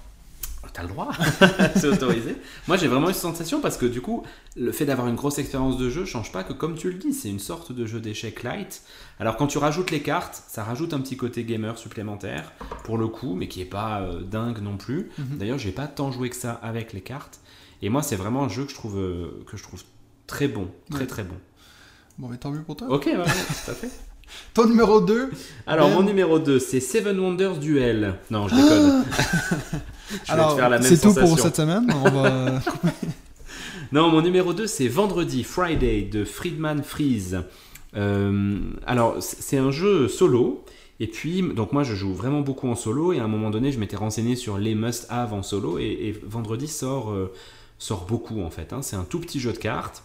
T'as le droit, c'est autorisé. Moi j'ai vraiment eu cette sensation parce que du coup, le fait d'avoir une grosse expérience de jeu change pas que, comme tu le dis, c'est une sorte de jeu d'échecs light. Alors quand tu rajoutes les cartes, ça rajoute un petit côté gamer supplémentaire pour le coup, mais qui est pas euh, dingue non plus. Mhm. D'ailleurs, j'ai pas tant joué que ça avec les cartes. Et moi, c'est vraiment un jeu que je trouve, euh, que je trouve très bon, très Ouais. très bon. Bon, mais tant mieux pour toi. Ok, ouais, ouais, tout à fait. Ton numéro 2 Alors, Ben. mon numéro 2, c'est Seven Wonders Duel. Non, je déconne. je vais Alors, te faire la même c'est tout pour cette semaine. On va... Non, mon numéro 2, c'est Vendredi, Friday, de Friedman Freeze. Euh, alors, c'est un jeu solo. Et puis, donc moi, je joue vraiment beaucoup en solo. Et à un moment donné, je m'étais renseigné sur les must-have en solo. Et, et Vendredi sort, euh, sort beaucoup, en fait. hein. C'est un tout petit jeu de cartes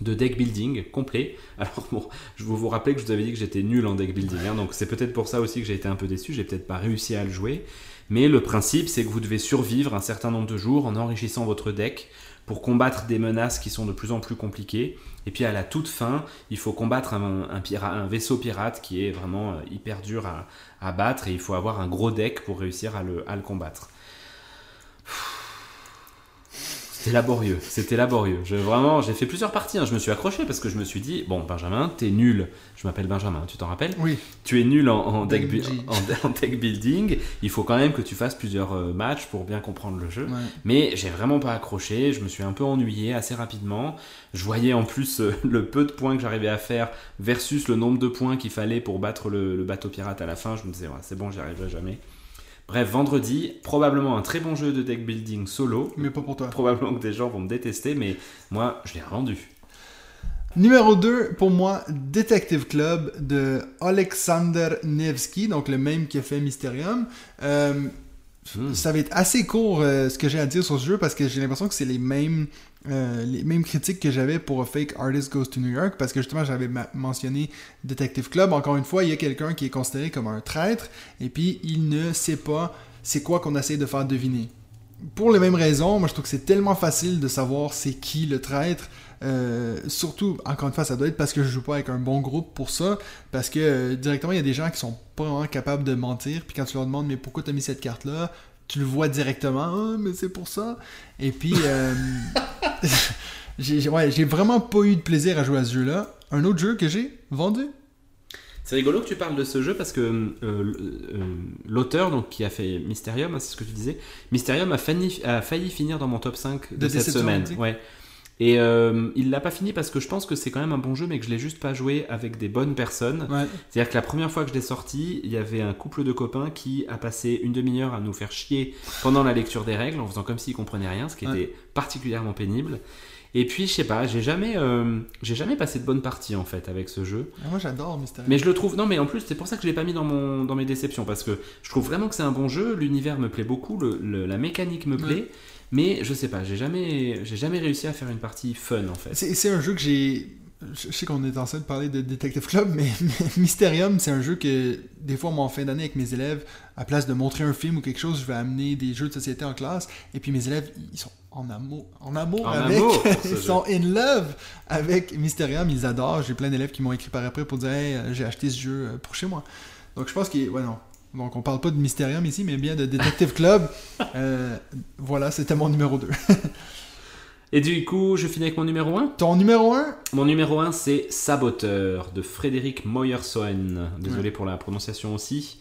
de deck building complet. Alors bon, je veux vous rappeler que je vous avais dit que j'étais nul en deck building, hein, donc c'est peut-être pour ça aussi que j'ai été un peu déçu, j'ai peut-être pas réussi à le jouer. Mais le principe, c'est que vous devez survivre un certain nombre de jours en enrichissant votre deck pour combattre des menaces qui sont de plus en plus compliquées. Et puis à la toute fin, il faut combattre un, un vaisseau pirate qui est vraiment euh, hyper dur à, battre et il faut avoir un gros deck pour réussir à le combattre. C'était laborieux, c'était laborieux. Je, vraiment, j'ai fait plusieurs parties. hein. Je me suis accroché parce que je me suis dit, bon, Benjamin, t'es nul. Je m'appelle Benjamin, tu t'en rappelles? Oui. tu es nul en, en deck, en- en deck building, il faut quand même que tu fasses plusieurs euh, matchs pour bien comprendre le jeu. Ouais. Mais j'ai vraiment pas accroché, je me suis un peu ennuyé assez rapidement. Je voyais en plus euh, le peu de points que j'arrivais à faire versus le nombre de points qu'il fallait pour battre le, le bateau pirate à la fin. Je me disais, ouais, c'est bon, j'y arriverai jamais. Bref, vendredi, probablement un très bon jeu de deck building solo. Mais pas pour toi. Probablement que des gens vont me détester, mais moi, je l'ai revendu. Numéro 2, pour moi, Detective Club de Alexander Nevsky, donc le même qui a fait Mysterium. Euh, Hmm. Ça va être assez court euh, ce que j'ai à dire sur ce jeu parce que j'ai l'impression que c'est les mêmes, euh, les mêmes critiques que j'avais pour Fake Artist Goes to New York parce que justement j'avais mentionné Detective Club. Encore une fois, il y a quelqu'un qui est considéré comme un traître et puis il ne sait pas c'est quoi qu'on essaie de faire deviner. Pour les mêmes raisons, moi je trouve que c'est tellement facile de savoir c'est qui le traître. Euh, surtout, encore une fois, ça doit être parce que je joue pas avec un bon groupe pour ça. Parce que euh, directement, il y a des gens qui sont pas vraiment capables de mentir. Puis quand tu leur demandes, mais pourquoi tu as mis cette carte-là Tu le vois directement, ah, mais c'est pour ça. Et puis, euh, j'ai j'ai- ouais, j'ai vraiment pas eu de plaisir à jouer à ce jeu-là. Un autre jeu que j'ai vendu? C'est rigolo que tu parles de ce jeu parce que euh, euh, l'auteur donc qui a fait Mysterium, hein, c'est ce que tu disais, Mysterium a failli, a failli finir dans mon top 5 de, De cette semaine. Ouais. Et euh, il l'a pas fini parce que je pense que c'est quand même un bon jeu, mais que je l'ai juste pas joué avec des bonnes personnes. Ouais. C'est-à-dire que la première fois que je l'ai sorti, il y avait un couple de copains qui a passé une demi-heure à nous faire chier pendant la lecture des règles, en faisant comme s'ils comprenaient rien, ce qui Ouais. était particulièrement pénible. Et puis, je sais pas, j'ai jamais, euh, j'ai jamais passé de bonnes parties en fait avec ce jeu. Ah, Moi, j'adore Mystery. Mais je le trouve. Non, mais en plus, c'est pour ça que je l'ai pas mis dans, mon, dans mes déceptions. Parce que je trouve vraiment que c'est un bon jeu. L'univers me plaît beaucoup. le- le- la mécanique me plaît. Mais je sais pas, j'ai jamais, j'ai jamais réussi à faire une partie fun en fait. C'est un jeu que j'ai. Je sais qu'on est en train de parler de Detective Club, mais, mais Mysterium, c'est un jeu que des fois, moi, en fin d'année avec mes élèves, à place de montrer un film ou quelque chose, je vais amener des jeux de société en classe, et puis mes élèves, ils sont en amour, en amour En avec, amour ils jeu. sont in love avec Mysterium, ils adorent. J'ai plein d'élèves qui m'ont écrit par après pour dire, hey, j'ai acheté ce jeu euh, pour chez moi. Donc je pense qu'il, ouais non. Donc on parle pas de Mysterium ici, mais bien de Detective Club. Euh, voilà, c'était mon numéro 2. Et du coup, je finis avec mon numéro 1. Ton numéro 1 Mon numéro 1, c'est Saboteur de Frédéric Moyersohn. Désolé pour la prononciation aussi.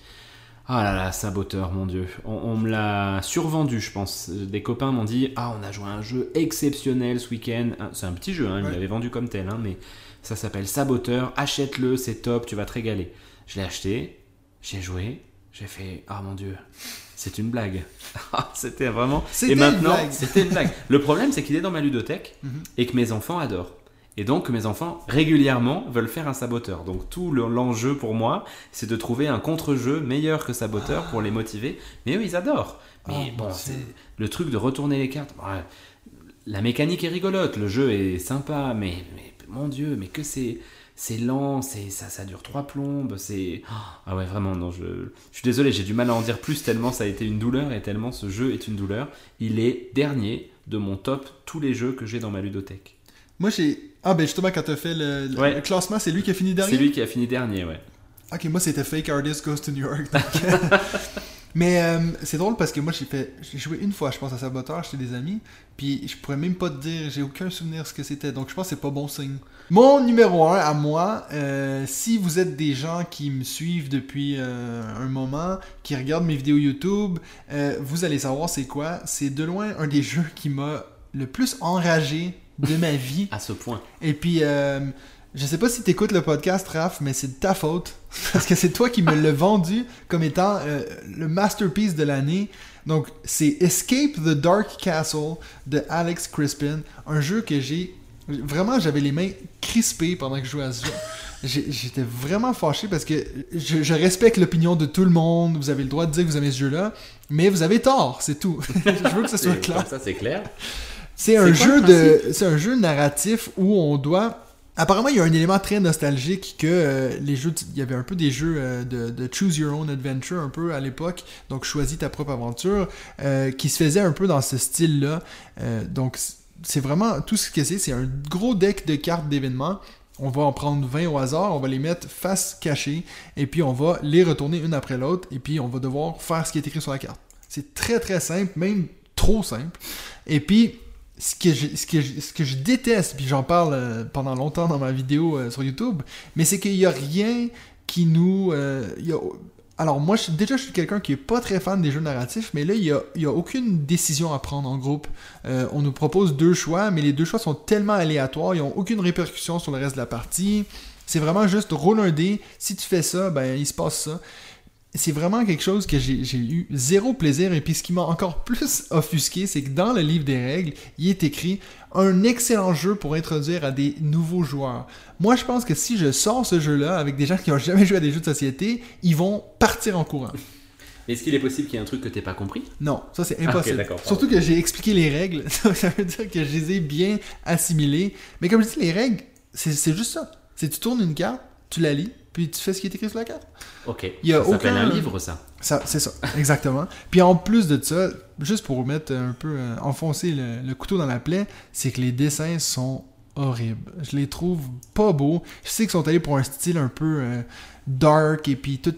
Ah là là, Saboteur, mon dieu. On, on me l'a survendu, je pense. Des copains m'ont dit Ah, on a joué à un jeu exceptionnel ce week-end. Ah, C'est un petit jeu, hein, Ouais. l'avaient vendu comme tel, hein, mais ça s'appelle Saboteur. Achète-le, c'est top, tu vas te régaler. Je l'ai acheté, j'ai joué, j'ai fait Ah mon dieu, c'est une blague. Ah, C'était vraiment. C'était Et maintenant, c'était une blague. Le problème, c'est qu'il est dans ma ludothèque Mhm. et que mes enfants adorent. Et donc, mes enfants, régulièrement, veulent faire un saboteur. Donc, tout le- l'enjeu pour moi, c'est de trouver un contre-jeu meilleur que saboteur pour les motiver. Mais eux, ils adorent. Mais Oh, bon, c'est le truc de retourner les cartes. la mécanique est rigolote, le jeu est sympa, mais, mais mon Dieu, mais que c'est. C'est lent, c'est ça, ça dure trois plombes, c'est ah ouais vraiment non je, je suis désolé j'ai du mal à en dire plus tellement ça a été une douleur et tellement ce jeu est une douleur. Il est dernier de mon top tous les jeux que j'ai dans ma ludothèque. Moi, j'ai. Ah, ben justement, quand t'as fait le, le- Ouais. le classement, c'est lui qui a fini dernier? C'est lui qui a fini dernier ouais. Ok, moi, c'était Fake Artist Goes to New York. donc, Mais euh, c'est drôle parce que moi, j'ai fait. J'ai joué une fois, je pense, à Saboteur chez des amis. Puis je pourrais même pas te dire, j'ai aucun souvenir ce que c'était. Donc je pense que c'est pas bon signe. Mon numéro 1 à moi, euh, si vous êtes des gens qui me suivent depuis euh, un moment, qui regardent mes vidéos YouTube, euh, vous allez savoir c'est quoi. C'est de loin un des jeux qui m'a le plus enragé de ma vie. À ce point. Et puis, je sais pas si t'écoutes le podcast, Raph, mais c'est de ta faute. Parce que c'est toi qui me l'as vendu comme étant le masterpiece de l'année. Donc, c'est Escape the Dark Castle de Alex Crispin. Un jeu que j'ai. Vraiment, j'avais les mains crispées pendant que je jouais à ce jeu. J'étais vraiment fâché parce que je, je respecte l'opinion de tout le monde. Vous avez le droit de dire que vous aimez ce jeu-là. Mais vous avez tort, c'est tout. je veux que ce soit clair. comme ça c'est clair. C'est un jeu de, c'est un jeu narratif où on doit. Apparemment, il y a un élément très nostalgique que euh, les jeux, il y avait un peu des jeux euh, de, de choose your own adventure un peu à l'époque, donc choisis ta propre aventure, euh, qui se faisait un peu dans ce style-là. Euh, donc c'est vraiment tout ce que c'est, c'est un gros deck de cartes d'événements. On va en prendre 20 au hasard, on va les mettre face cachée, et puis on va les retourner une après l'autre, et puis on va devoir faire ce qui est écrit sur la carte. C'est très très simple, même trop simple. Et puis, ce que je, ce que ce que je déteste, puis j'en parle euh, pendant longtemps dans ma vidéo euh, sur YouTube, mais c'est qu'il n'y a rien qui nous... euh, alors moi, déjà, je suis quelqu'un qui est pas très fan des jeux narratifs, mais là, il n'y a, y a aucune décision à prendre en groupe. Euh, on nous propose deux choix, mais les deux choix sont tellement aléatoires, ils n'ont aucune répercussion sur le reste de la partie. C'est vraiment juste roule un dé, si tu fais ça, ben il se passe ça c'est vraiment quelque chose que j'ai eu zéro plaisir. Et puis ce qui m'a encore plus offusqué, c'est que dans le livre des règles, il est écrit un excellent jeu pour introduire à des nouveaux joueurs. Moi, je pense que si je sors ce jeu-là avec des gens qui n'ont jamais joué à des jeux de société, ils vont partir en courant. Est-ce qu'il est possible qu'il y ait un truc que t'aies pas compris? Non, ça c'est Ah, impossible. Surtout que j'ai expliqué les règles. ça veut dire que je les ai bien assimilées. Mais comme je dis, les règles, c'est c'est juste ça. C'est tu tournes une carte, tu la lis, puis tu fais ce qui est écrit sur la carte? Ok. Il y a ça s'appelle aucun- un livre ça. Ça, c'est ça, exactement. Puis en plus de ça, juste pour mettre un peu, euh, enfoncer le, le couteau dans la plaie, c'est que les dessins sont horribles. Je les trouve pas beaux. Je sais qu'ils sont allés pour un style un peu euh, dark et puis tout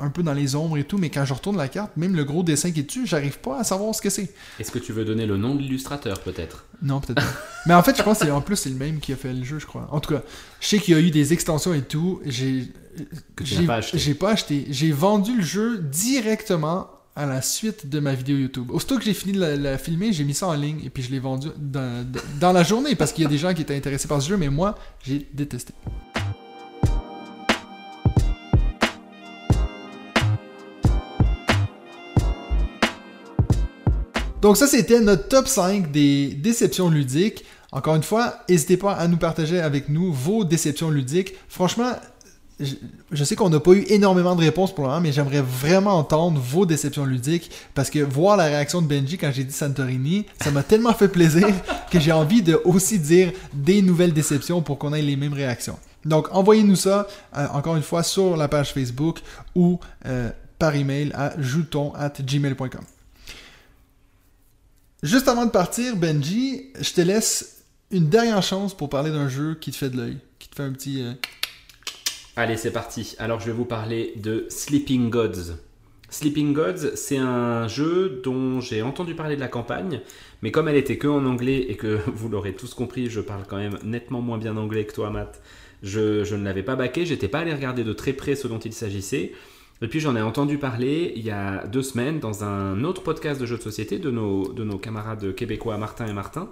un peu dans les ombres et tout, mais quand je retourne la carte, même le gros dessin qui est dessus, j'arrive pas à savoir ce que c'est. Est-ce que tu veux donner le nom de l'illustrateur peut-être? Non, peut-être pas. mais en fait, je pense que c'est- en plus c'est le même qui a fait le jeu, je crois. En tout cas, je sais qu'il y a eu des extensions et tout. J'ai pas acheté. J'ai vendu le jeu directement à la suite de ma vidéo YouTube. Aussitôt que j'ai fini de la, filmer, j'ai mis ça en ligne et puis je l'ai vendu dans, dans la journée parce qu'il y a des gens qui étaient intéressés par ce jeu, mais moi, j'ai détesté. Donc ça, c'était notre top 5 des déceptions ludiques. Encore une fois, n'hésitez pas à nous partager avec nous vos déceptions ludiques. Franchement, je, je sais qu'on n'a pas eu énormément de réponses pour le moment, mais j'aimerais vraiment entendre vos déceptions ludiques parce que voir la réaction de Benji quand j'ai dit Santorini, ça m'a tellement fait plaisir que j'ai envie de aussi dire des nouvelles déceptions pour qu'on ait les mêmes réactions. Donc envoyez-nous ça euh, encore une fois sur la page Facebook ou euh, par email à jouton@gmail.com. Juste avant de partir, Benji, je te laisse une dernière chance pour parler d'un jeu qui te fait de l'œil, qui te fait un petit. euh, Allez, c'est parti. Alors, je vais vous parler de Sleeping Gods. Sleeping Gods, c'est un jeu dont j'ai entendu parler de la campagne, mais comme elle était que en anglais et que vous l'aurez tous compris, je parle quand même nettement moins bien anglais que toi, Matt. Je, ne l'avais pas baqué, j'étais pas allé regarder de très près ce dont il s'agissait. Et puis j'en ai entendu parler il y a deux semaines dans un autre podcast de jeux de société de nos, de nos camarades québécois Martin et Martin.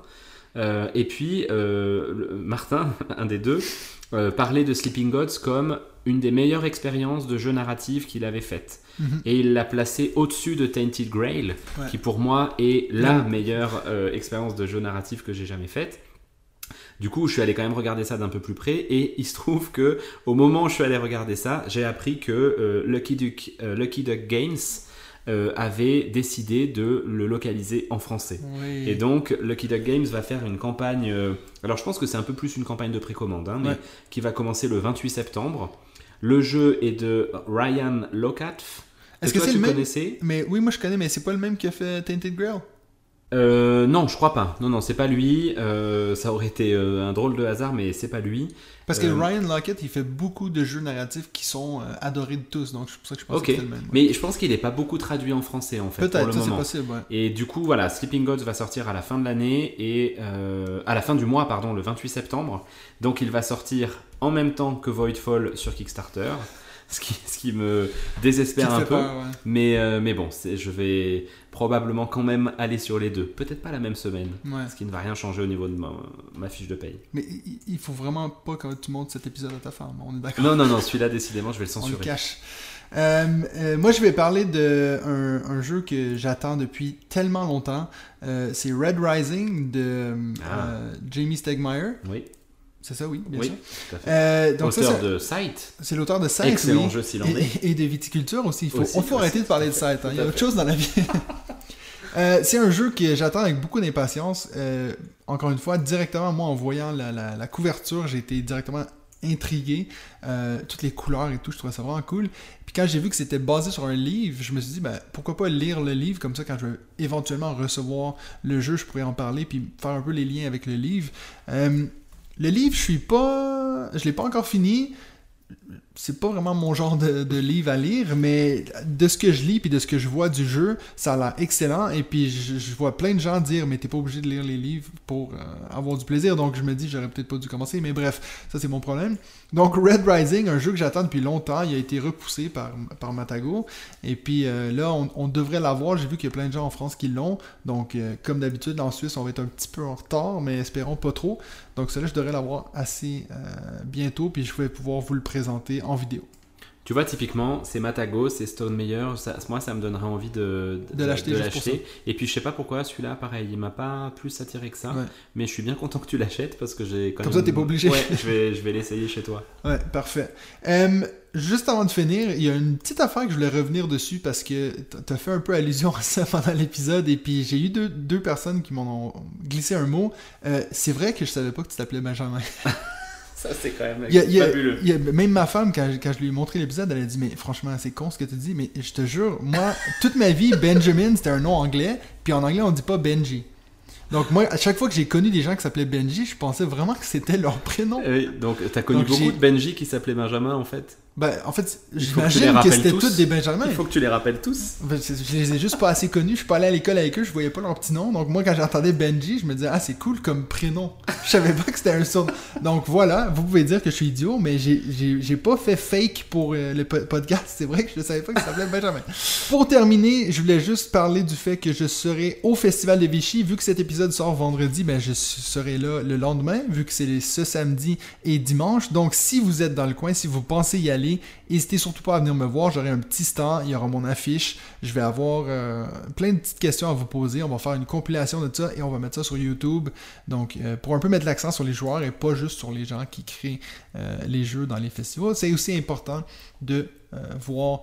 Euh, et puis euh, Martin, un des deux, euh, parlait de Sleeping Gods comme une des meilleures expériences de jeu narratif qu'il avait faites. Mhm. Et il l'a placé au-dessus de Tainted Grail, Ouais. qui pour moi est la Ouais. meilleure euh, expérience de jeu narratif que j'ai jamais faite. Du coup, je suis allé quand même regarder ça d'un peu plus près et il se trouve que au moment où je suis allé regarder ça, j'ai appris que euh, Lucky, euh, Lucky Duck Games euh, avait décidé de le localiser en français. Oui. Et donc, Lucky Duck Games va faire une campagne. euh, alors, je pense que c'est un peu plus une campagne de précommande, hein, mais Ouais. qui va commencer le 28 septembre. Le jeu est de Ryan Locatf. Est-ce que toi, c'est tu le même connaissais Mais oui, moi je connais, mais c'est pas le même qui a fait Tainted Grail? Euh, Non, je crois pas. Non, non, c'est pas lui. Euh, ça aurait été euh, un drôle de hasard, mais c'est pas lui. Parce que Euh, Ryan Lockett, il fait beaucoup de jeux narratifs qui sont euh, adorés de tous, donc c'est pour ça que je pense que c'est le même. ouais. Mais je pense qu'il est pas beaucoup traduit en français en fait Peut-être, ça c'est possible, ouais. Et du coup, voilà, Sleeping Gods va sortir à la fin de l'année et euh, à la fin du mois, pardon, le 28 septembre. Donc, il va sortir en même temps que Voidfall sur Kickstarter, ce qui, ce qui me désespère un peu. ouais. Mais, euh, mais bon, je vais probablement quand même aller sur les deux. Peut-être pas la même semaine, Ouais. ce qui ne va rien changer au niveau de ma, ma fiche de paye. Mais il- faut vraiment pas que tu montres cet épisode à ta femme, on est d'accord. Non, non, non, celui-là, décidément, je vais le On le censurer. cache. Euh, euh, moi, je vais parler de un, jeu que j'attends depuis tellement longtemps. Euh, c'est Red Rising de Ah. Jamie Stegmaier. Oui, C'est ça, oui, bien oui, sûr. tout à fait. Euh, donc Auteur de Sight, c'est l'auteur de Sight, excellent oui. jeu s'il en est. Et, et de viticulture aussi. Il faut, Aussi, on faut aussi, arrêter de parler de Sight. hein. Il y a autre chose dans la vie. Euh, c'est un jeu que j'attends avec beaucoup d'impatience. Euh, encore une fois, directement, moi, en voyant la, la- la couverture, j'ai été directement intrigué. Euh, toutes les couleurs et tout, je trouvais ça vraiment cool. Puis quand j'ai vu que c'était basé sur un livre, je me suis dit, ben, pourquoi pas lire le livre, comme ça, quand je vais éventuellement recevoir le jeu, je pourrais en parler, puis faire un peu les liens avec le livre. Euh, le livre, je suis pas... Je l'ai pas encore fini c'est pas vraiment mon genre de, de livre à lire, mais de ce que je lis puis de ce que je vois du jeu, ça a l'air excellent. Et puis je, vois plein de gens dire, mais t'es pas obligé de lire les livres pour euh, avoir du plaisir. Donc je me dis, j'aurais peut-être pas dû commencer, mais bref, ça c'est mon problème. Donc Red Rising, un jeu que j'attends depuis longtemps, il a été repoussé par, par Matago. Et puis euh, là, on, devrait l'avoir. J'ai vu qu'il y a plein de gens en France qui l'ont. Donc euh, comme d'habitude, en Suisse, on va être un petit peu en retard, mais espérons pas trop. Donc celui-là, je devrais l'avoir assez bientôt, puis je vais pouvoir vous le présenter en vidéo. Tu vois, typiquement, c'est Matago, c'est Stone Meyer. Ça, moi, ça me donnerait envie de, De l'acheter. Et puis, je sais pas pourquoi, celui-là, pareil, il m'a pas plus attiré que ça. Ouais. Mais je suis bien content que tu l'achètes parce que j'ai quand Comme même. ça, t'es pas obligé. Ouais, je vais, je vais l'essayer chez toi. Ouais, parfait. Euh, juste avant de finir, il y a une petite affaire que je voulais revenir dessus parce que t'as fait un peu allusion à ça pendant l'épisode et puis j'ai eu deux, deux personnes qui m'ont glissé un mot. Euh, c'est vrai que je savais pas que tu t'appelais Benjamin. Ça, c'est quand même Il y a- fabuleux. il y a- même ma femme, quand, je- quand je lui ai montré l'épisode, elle a dit Mais franchement, c'est con ce que tu dis, mais je te jure, moi, toute ma vie, Benjamin, c'était un nom anglais, puis en anglais, on dit pas Benji. Donc, moi, à chaque fois que j'ai connu des gens qui s'appelaient Benji, je pensais vraiment que c'était leur prénom. Oui, donc, t'as connu Donc, beaucoup de Benji qui s'appelaient Benjamin, en fait Ben, en fait, que j'imagine que rappelles c'était tous. des Benjamins. Il faut que tu les rappelles tous. Je les ai juste pas assez connus, je suis pas allé à l'école avec eux, je voyais pas leur petit nom. Donc moi quand j'entendais Benji, je me disais ah c'est cool comme prénom. Je savais pas que c'était un surnom. Donc voilà, vous pouvez dire que je suis idiot, mais j'ai- j'ai j'ai pas fait fake pour euh, le po- podcast. C'est vrai que je savais pas qu'il s'appelait Benjamin. Pour terminer, je voulais juste parler du fait que je serai au Festival de Vichy. Vu que cet épisode sort vendredi, ben je serai là le lendemain, vu que c'est ce samedi et dimanche. Donc si vous êtes dans le coin, si vous pensez y aller, n'hésitez surtout pas à venir me voir. J'aurai un petit stand, il y aura mon affiche. Je vais avoir euh, plein de petites questions à vous poser. On va faire une compilation de ça et on va mettre ça sur YouTube. Donc, euh, pour un peu mettre l'accent sur les joueurs et pas juste sur les gens qui créent euh, les jeux dans les festivals. C'est aussi important de voir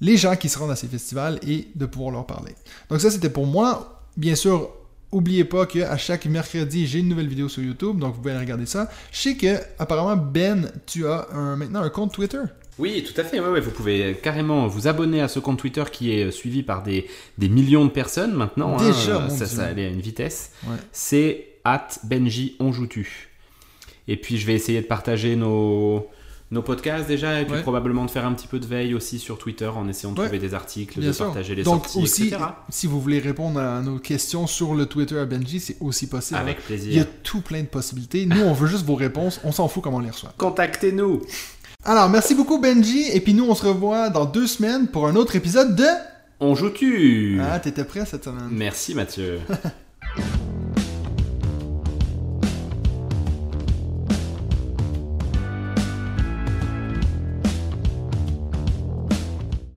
les gens qui se rendent à ces festivals et de pouvoir leur parler. Donc ça, c'était pour moi. Bien sûr, Oubliez pas qu'à chaque mercredi, j'ai une nouvelle vidéo sur YouTube, donc vous pouvez aller regarder ça. Je sais que, apparemment, Ben, tu as un- maintenant un compte Twitter. Oui, tout à fait. Ouais, ouais, vous pouvez carrément vous abonner à ce compte Twitter qui est suivi par des, des millions de personnes maintenant. hein. Déjà, mon ça, Dieu. ça allait à une vitesse. Ouais. C'est at Benji on joue tu. Et puis je vais essayer de partager nos, nos podcasts déjà, et puis Ouais. probablement de faire un petit peu de veille aussi sur Twitter en essayant de Ouais. trouver des articles, Bien de sûr. partager les Donc sorties, aussi, etc. si vous voulez répondre à nos questions sur le Twitter à Benji, c'est aussi possible. Avec Il y a plaisir. tout plein de possibilités. Nous, on veut juste vos réponses. On s'en fout comment on les reçoit. Contactez-nous. Alors, merci beaucoup Benji. Et puis nous, on se revoit dans deux semaines pour un autre épisode de... On joue tu. Ah, t'étais prêt cette semaine. Merci Mathieu.